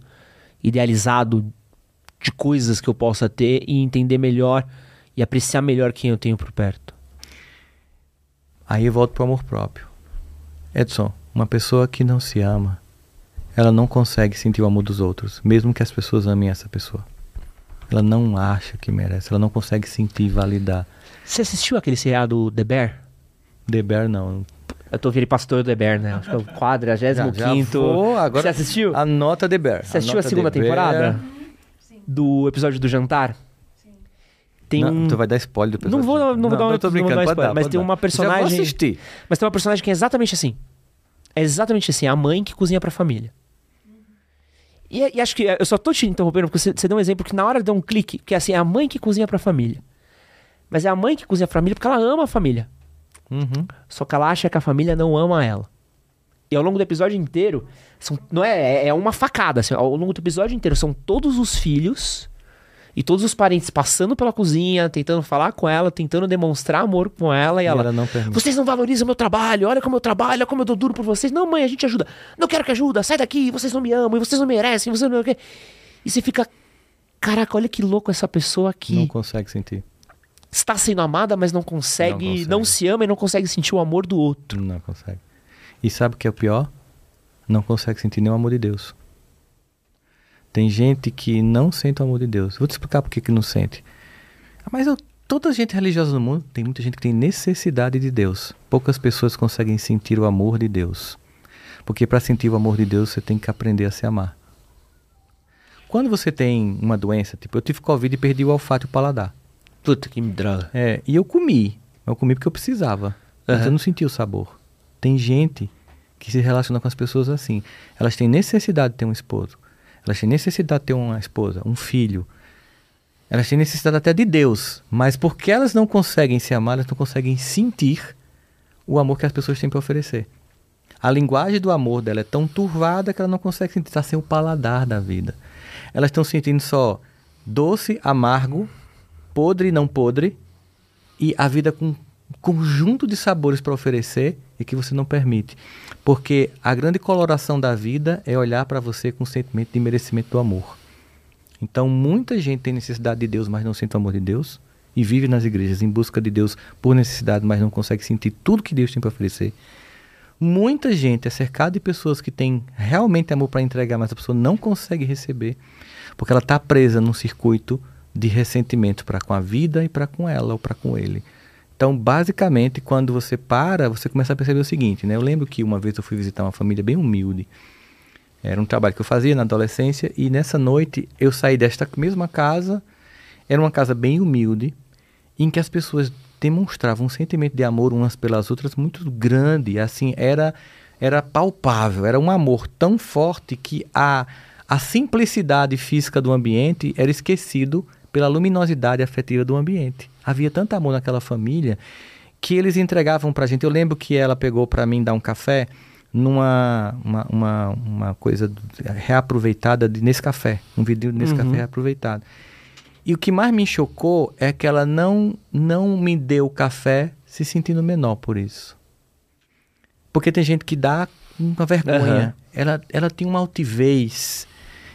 idealizado de coisas que eu possa ter e entender melhor e apreciar melhor quem eu tenho por perto. Aí eu volto para o amor próprio. Edson, uma pessoa que não se ama, ela não consegue sentir o amor dos outros, mesmo que as pessoas amem essa pessoa. Ela não acha que merece, ela não consegue sentir e validar. Você assistiu aquele seriado The Bear? The Bear não. Eu tô vendo pastor The Bear, né? Acho que é o 45 vou, agora Você assistiu? Anota The Bear. Você assistiu a segunda The Bear. temporada? Do episódio do jantar? Tem não, um... Tu vai dar spoiler do Não vou, personagem. não vou dar eu tô não vou brincando, dar spoiler, dar, mas tem dar. uma personagem- vou assistir. Mas tem uma personagem que é exatamente assim. É exatamente assim, a mãe que cozinha pra família. E, e acho que eu só tô te interrompendo porque você, você deu um exemplo que na hora deu um clique, que é assim, é a mãe que cozinha pra família. Mas é a mãe que cozinha pra família porque ela ama a família. Uhum. Só que ela acha que a família não ama ela. E ao longo do episódio inteiro, são, não é, é uma facada. assim, ao longo do episódio inteiro, são todos os filhos e todos os parentes passando pela cozinha, tentando falar com ela, tentando demonstrar amor com ela. E, E ela, ela não vocês não valorizam meu trabalho, olha como eu trabalho, olha como eu dou duro por vocês. Não, mãe, a gente ajuda. Não quero que ajuda, sai daqui, vocês não me amam, e vocês não merecem, vocês não... E você fica, caraca, olha que louco essa pessoa que Não consegue sentir. está sendo amada, mas não consegue, Não consegue. não se ama e não consegue sentir o amor do outro. Não consegue. E sabe o que é o pior? Não consegue sentir nem o amor de Deus. Tem gente que não sente o amor de Deus. Vou te explicar por que, que não sente. Mas eu, toda gente religiosa no mundo, tem muita gente que tem necessidade de Deus. Poucas pessoas conseguem sentir o amor de Deus. Porque para sentir o amor de Deus, você tem que aprender a se amar. Quando você tem uma doença, tipo, eu tive Covid e perdi o olfato e o paladar. Puta que droga. É, e eu comi. Eu comi porque eu precisava. Mas Aham. eu não senti o sabor. Tem gente que se relaciona com as pessoas assim. Elas têm necessidade de ter um esposo. Elas têm necessidade de ter uma esposa, um filho. Elas têm necessidade até de Deus. Mas porque elas não conseguem se amar, elas não conseguem sentir o amor que as pessoas têm para oferecer. A linguagem do amor dela é tão turvada que ela não consegue sentir. Está sem o paladar da vida. Elas estão sentindo só doce, amargo, podre não podre, e a vida com um conjunto de sabores para oferecer e que você não permite. Porque a grande coloração da vida é olhar para você com o sentimento de merecimento do amor. Então, muita gente tem necessidade de Deus, mas não sente o amor de Deus, e vive nas igrejas em busca de Deus por necessidade, mas não consegue sentir tudo que Deus tem para oferecer. Muita gente é cercada de pessoas que têm realmente amor para entregar, mas a pessoa não consegue receber, porque ela está presa num circuito de ressentimento para com a vida e para com ela ou para com ele. Então, basicamente, quando você para, você começa a perceber o seguinte, né? Eu lembro que uma vez eu fui visitar uma família bem humilde. Era um trabalho que eu fazia na adolescência e nessa noite eu saí desta mesma casa. Era uma casa bem humilde, em que as pessoas demonstravam um sentimento de amor umas pelas outras muito grande, assim, era era palpável, era um amor tão forte que a a simplicidade física do ambiente era esquecido pela luminosidade afetiva do ambiente. Havia tanto amor naquela família que eles entregavam pra gente. Eu lembro que ela pegou pra mim dar um café numa uma, uma, uma coisa reaproveitada de nesse café, um vidro nesse café reaproveitado. E o que mais me chocou é que ela não não me deu café se sentindo menor por isso. Porque tem gente que dá uma vergonha. Aham. Ela, ela tem uma altivez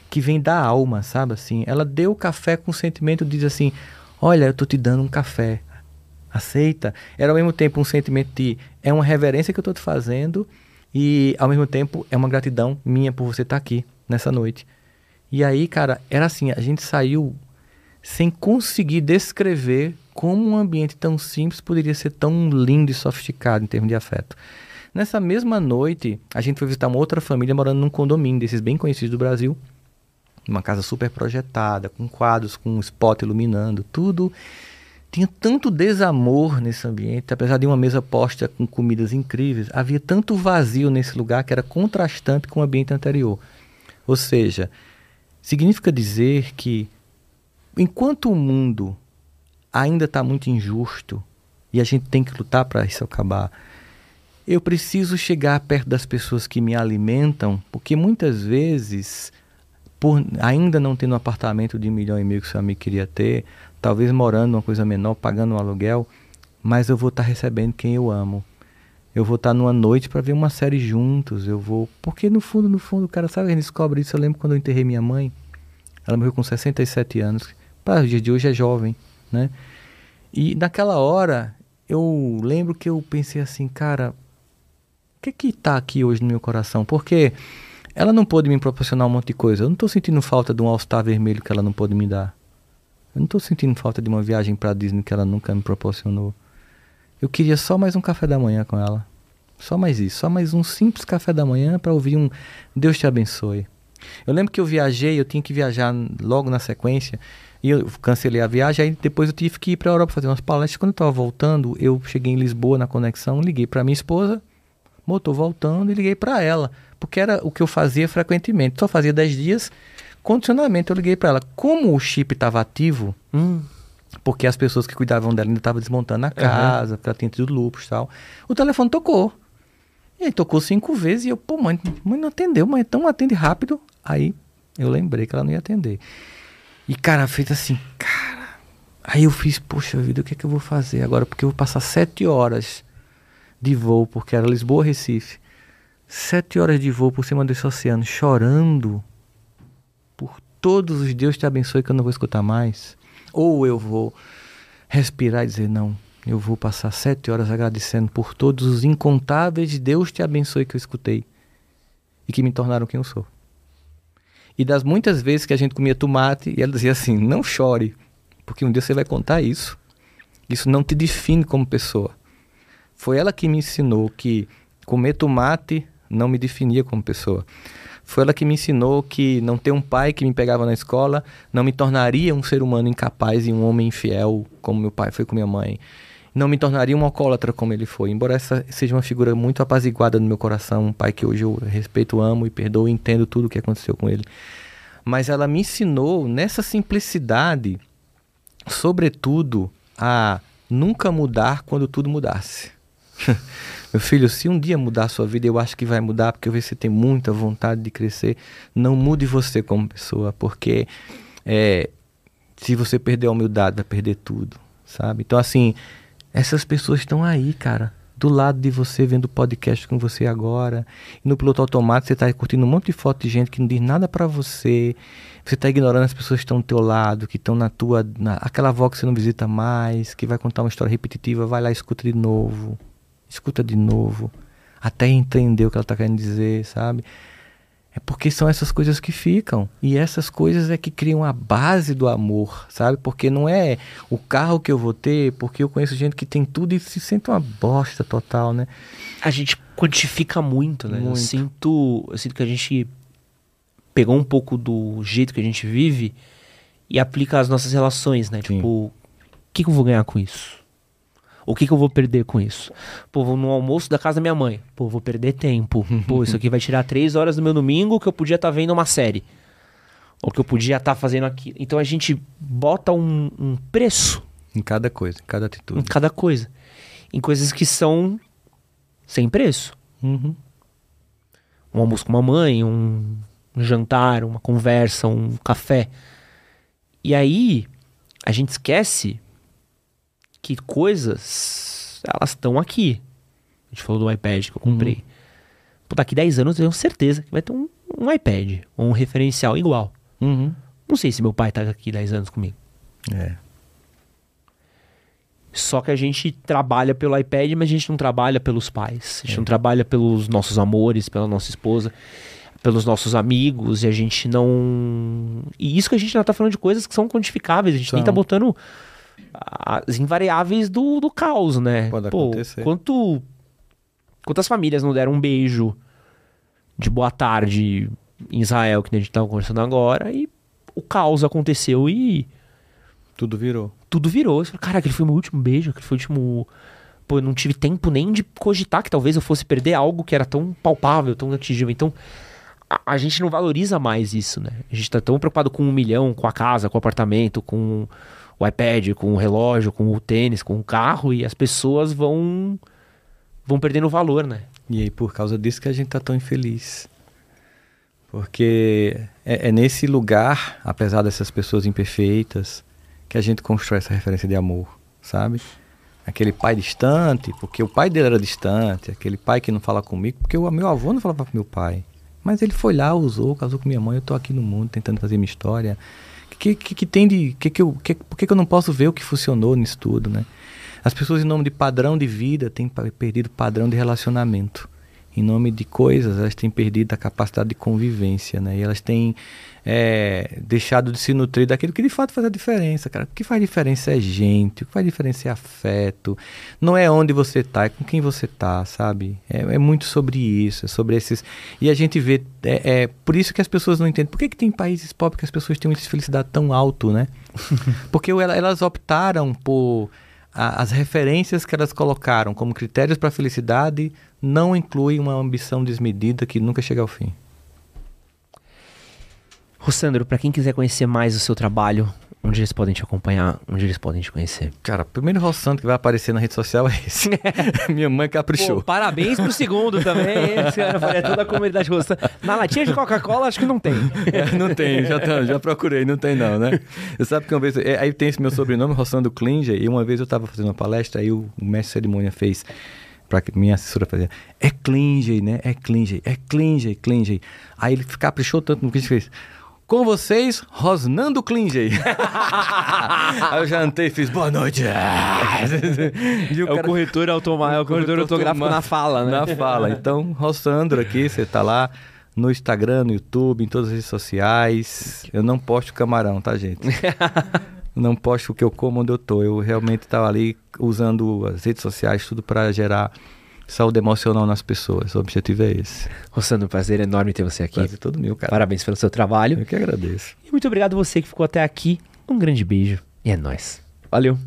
que vem da alma, sabe assim? Ela deu o café com sentimento, diz assim: Olha, eu tô te dando um café. Aceita? Era ao mesmo tempo um sentimento de é uma reverência que eu tô te fazendo e ao mesmo tempo é uma gratidão minha por você estar aqui nessa noite. E aí, cara, era assim, a gente saiu sem conseguir descrever como um ambiente tão simples poderia ser tão lindo e sofisticado em termos de afeto. Nessa mesma noite, a gente foi visitar uma outra família morando num condomínio desses bem conhecidos do Brasil. Uma casa super projetada, com quadros, com um spot iluminando, tudo. Tinha tanto desamor nesse ambiente, apesar de uma mesa posta com comidas incríveis, havia tanto vazio nesse lugar que era contrastante com o ambiente anterior. Ou seja, significa dizer que enquanto o mundo ainda está muito injusto e a gente tem que lutar para isso acabar, eu preciso chegar perto das pessoas que me alimentam, porque muitas vezes, por ainda não tendo um apartamento de um milhão e meio que seu amigo queria ter, talvez morando uma coisa menor, pagando um aluguel, mas eu vou estar recebendo quem eu amo. Eu vou estar numa noite para ver uma série juntos, eu vou... Porque no fundo, no fundo, o cara sabe a gente descobre isso. Eu lembro quando eu enterrei minha mãe, ela morreu com 67 anos, para o dia de hoje é jovem, né? E naquela hora, eu lembro que eu pensei assim, cara, o que que tá aqui hoje no meu coração? Porque ela não pôde me proporcionar um monte de coisa. Eu não estou sentindo falta de um All-Star vermelho que ela não pôde me dar. Eu não estou sentindo falta de uma viagem para Disney que ela nunca me proporcionou. Eu queria só mais um café da manhã com ela. Só mais isso, só mais um simples café da manhã para ouvir um Deus te abençoe. Eu lembro que eu viajei, eu tinha que viajar logo na sequência, e eu cancelei a viagem, aí depois eu tive que ir para a Europa fazer umas palestras. Quando eu estava voltando, eu cheguei em Lisboa na conexão, liguei para minha esposa, motor voltando e liguei para ela, porque era o que eu fazia frequentemente. Só fazia 10 dias, condicionamento. Eu liguei para ela. Como o chip estava ativo, Hum, porque as pessoas que cuidavam dela ainda estavam desmontando a casa, porque ela tinha tido lupus e tal. O telefone tocou. E aí tocou cinco vezes e eu, pô, mãe, mãe não atendeu, mãe, então atende rápido. Aí eu lembrei que ela não ia atender. E, cara, feito assim, cara. Aí eu fiz, poxa vida, o que é que eu vou fazer agora? Porque eu vou passar sete horas de voo, porque era Lisboa-Recife. Sete horas de voo por cima desse oceano, chorando por todos os Deus te abençoe que eu não vou escutar mais. Ou eu vou respirar e dizer, não, eu vou passar sete horas agradecendo por todos os incontáveis Deus te abençoe que eu escutei e que me tornaram quem eu sou. E das muitas vezes que a gente comia tomate, e ela dizia assim: não chore, porque um dia você vai contar isso. Isso não te define como pessoa. Foi ela que me ensinou que comer tomate não me definia como pessoa. Foi ela que me ensinou que não ter um pai que me pegava na escola não me tornaria um ser humano incapaz e um homem infiel, como meu pai foi com minha mãe. Não me tornaria um alcoólatra como ele foi. Embora essa seja uma figura muito apaziguada no meu coração, um pai que hoje eu respeito, amo e perdoo entendo tudo o que aconteceu com ele. Mas ela me ensinou nessa simplicidade, sobretudo, a nunca mudar quando tudo mudasse. Meu filho, se um dia mudar a sua vida, eu acho que vai mudar, porque eu vejo que você tem muita vontade de crescer. Não mude você como pessoa, porque é, se você perder a humildade, vai perder tudo, sabe? Então, assim, essas pessoas estão aí, cara, do lado de você, vendo o podcast com você agora. E no piloto automático, você está curtindo um monte de foto de gente que não diz nada para você. Você está ignorando as pessoas que estão do teu lado, que estão na tua. Na, aquela avó que você não visita mais, que vai contar uma história repetitiva, vai lá e escuta de novo escuta de novo, até entender o que ela está querendo dizer, sabe? É porque são essas coisas que ficam. E essas coisas é que criam a base do amor, sabe? Porque não é o carro que eu vou ter, porque eu conheço gente que tem tudo e se sente uma bosta total, né? a gente quantifica muito, né? Eu Muito. sinto, eu sinto que a gente pegou um pouco do jeito que a gente vive e aplica às nossas relações, né? Sim. Tipo, o que, que eu vou ganhar com isso? O que, que eu vou perder com isso? Pô, vou no almoço da casa da minha mãe. Pô, vou perder tempo. Pô, isso aqui vai tirar três horas do meu domingo que eu podia estar vendo uma série. Ou que eu podia estar fazendo aquilo. Então a gente bota um, um preço Em cada coisa, em cada em atitude. cada coisa. Em coisas que são sem preço. Uhum. um almoço com uma mãe, um, um jantar, uma conversa, um café. E aí a gente esquece que coisas elas estão aqui. A gente falou do iPad que eu comprei. Pô, daqui 10 anos eu tenho certeza que vai ter um, um iPad, ou um referencial igual. Uhum. Não sei se meu pai tá aqui 10 anos comigo. É. Só que a gente trabalha pelo iPad, mas a gente não trabalha pelos pais. A gente não trabalha pelos nossos amores, pela nossa esposa, pelos nossos amigos, e a gente não. E isso que a gente ainda tá falando de coisas que são quantificáveis. A gente nem São. tá botando as invariáveis do, do caos, né? Pode Pô, acontecer. quanto. Quantas famílias não deram um beijo de boa tarde em Israel, que a gente tava conversando agora, e o caos aconteceu e Tudo virou. tudo virou. Você fala, cara, aquele foi o meu último beijo, aquele foi o último. Pô, eu não tive tempo nem de cogitar que talvez eu fosse perder algo que era tão palpável, tão atingível. Então, a, a gente não valoriza mais isso, né? A gente tá tão preocupado com um milhão, com a casa, com o apartamento, com o iPad, com o relógio, com o tênis, com o carro, e as pessoas vão. vão perdendo valor, né? E aí, por causa disso que a gente tá tão infeliz. Porque é, é nesse lugar, apesar dessas pessoas imperfeitas, que a gente constrói essa referência de amor, sabe? Aquele pai distante, porque o pai dele era distante, aquele pai que não fala comigo, porque o meu avô não falava com meu pai. Mas ele foi lá, usou, casou com minha mãe, eu tô aqui no mundo tentando fazer minha história. Que, que, que tem de. Que que eu, que, por que, que eu não posso ver o que funcionou nisso tudo, né? As pessoas, em nome de padrão de vida, têm perdido padrão de relacionamento. Em nome de coisas, elas têm perdido a capacidade de convivência, né? E elas têm é, deixado de se nutrir daquilo que de fato faz a diferença, cara. O que faz diferença é gente, o que faz diferença é afeto. Não é onde você tá, é com quem você tá, sabe? É, é muito sobre isso, é sobre esses... E a gente vê... É, é por isso que as pessoas não entendem. Por que, que tem países pobres que as pessoas têm um índice de felicidade tão alto, né? Porque ela- elas optaram por a- as referências que elas colocaram como critérios para a felicidade não incluem uma ambição desmedida que nunca chega ao fim. Rossandro, pra quem quiser conhecer mais o seu trabalho, onde eles podem te acompanhar, onde eles podem te conhecer? Cara, o primeiro roçando que vai aparecer na rede social é esse. Minha mãe caprichou. Pô, parabéns pro segundo também. Esse cara faria toda a comunidade roçando. Na latinha de Coca-Cola, acho que não tem. É, não tem, já, tá- já procurei, não tem não, né? Você sabe que uma vez, é, aí tem esse meu sobrenome, Roçando Klinger, e uma vez eu tava fazendo uma palestra, aí o, o mestre de cerimônia fez, pra que minha assessora fazer, é Klinger, né? É Klinger, é Klinger, Klinger. Aí ele caprichou tanto no que a gente fez. Com vocês, Rosnando Klinger. aí eu jantei e fiz, boa noite. E É o corretor automático, é o corretor ortográfico na fala, né? Na fala. Então, Rossandro aqui, você tá lá no Instagram, no YouTube, em todas as redes sociais. Eu não posto camarão, tá, gente? não posto o que eu como onde eu tô. Eu realmente tava ali usando as redes sociais, tudo para gerar saúde emocional nas pessoas. O objetivo é esse. Rossandro, prazer enorme ter você aqui. Prazer todo meu, cara. Parabéns pelo seu trabalho. Eu que agradeço. E muito obrigado você que ficou até aqui. Um grande beijo e é nóis. Valeu.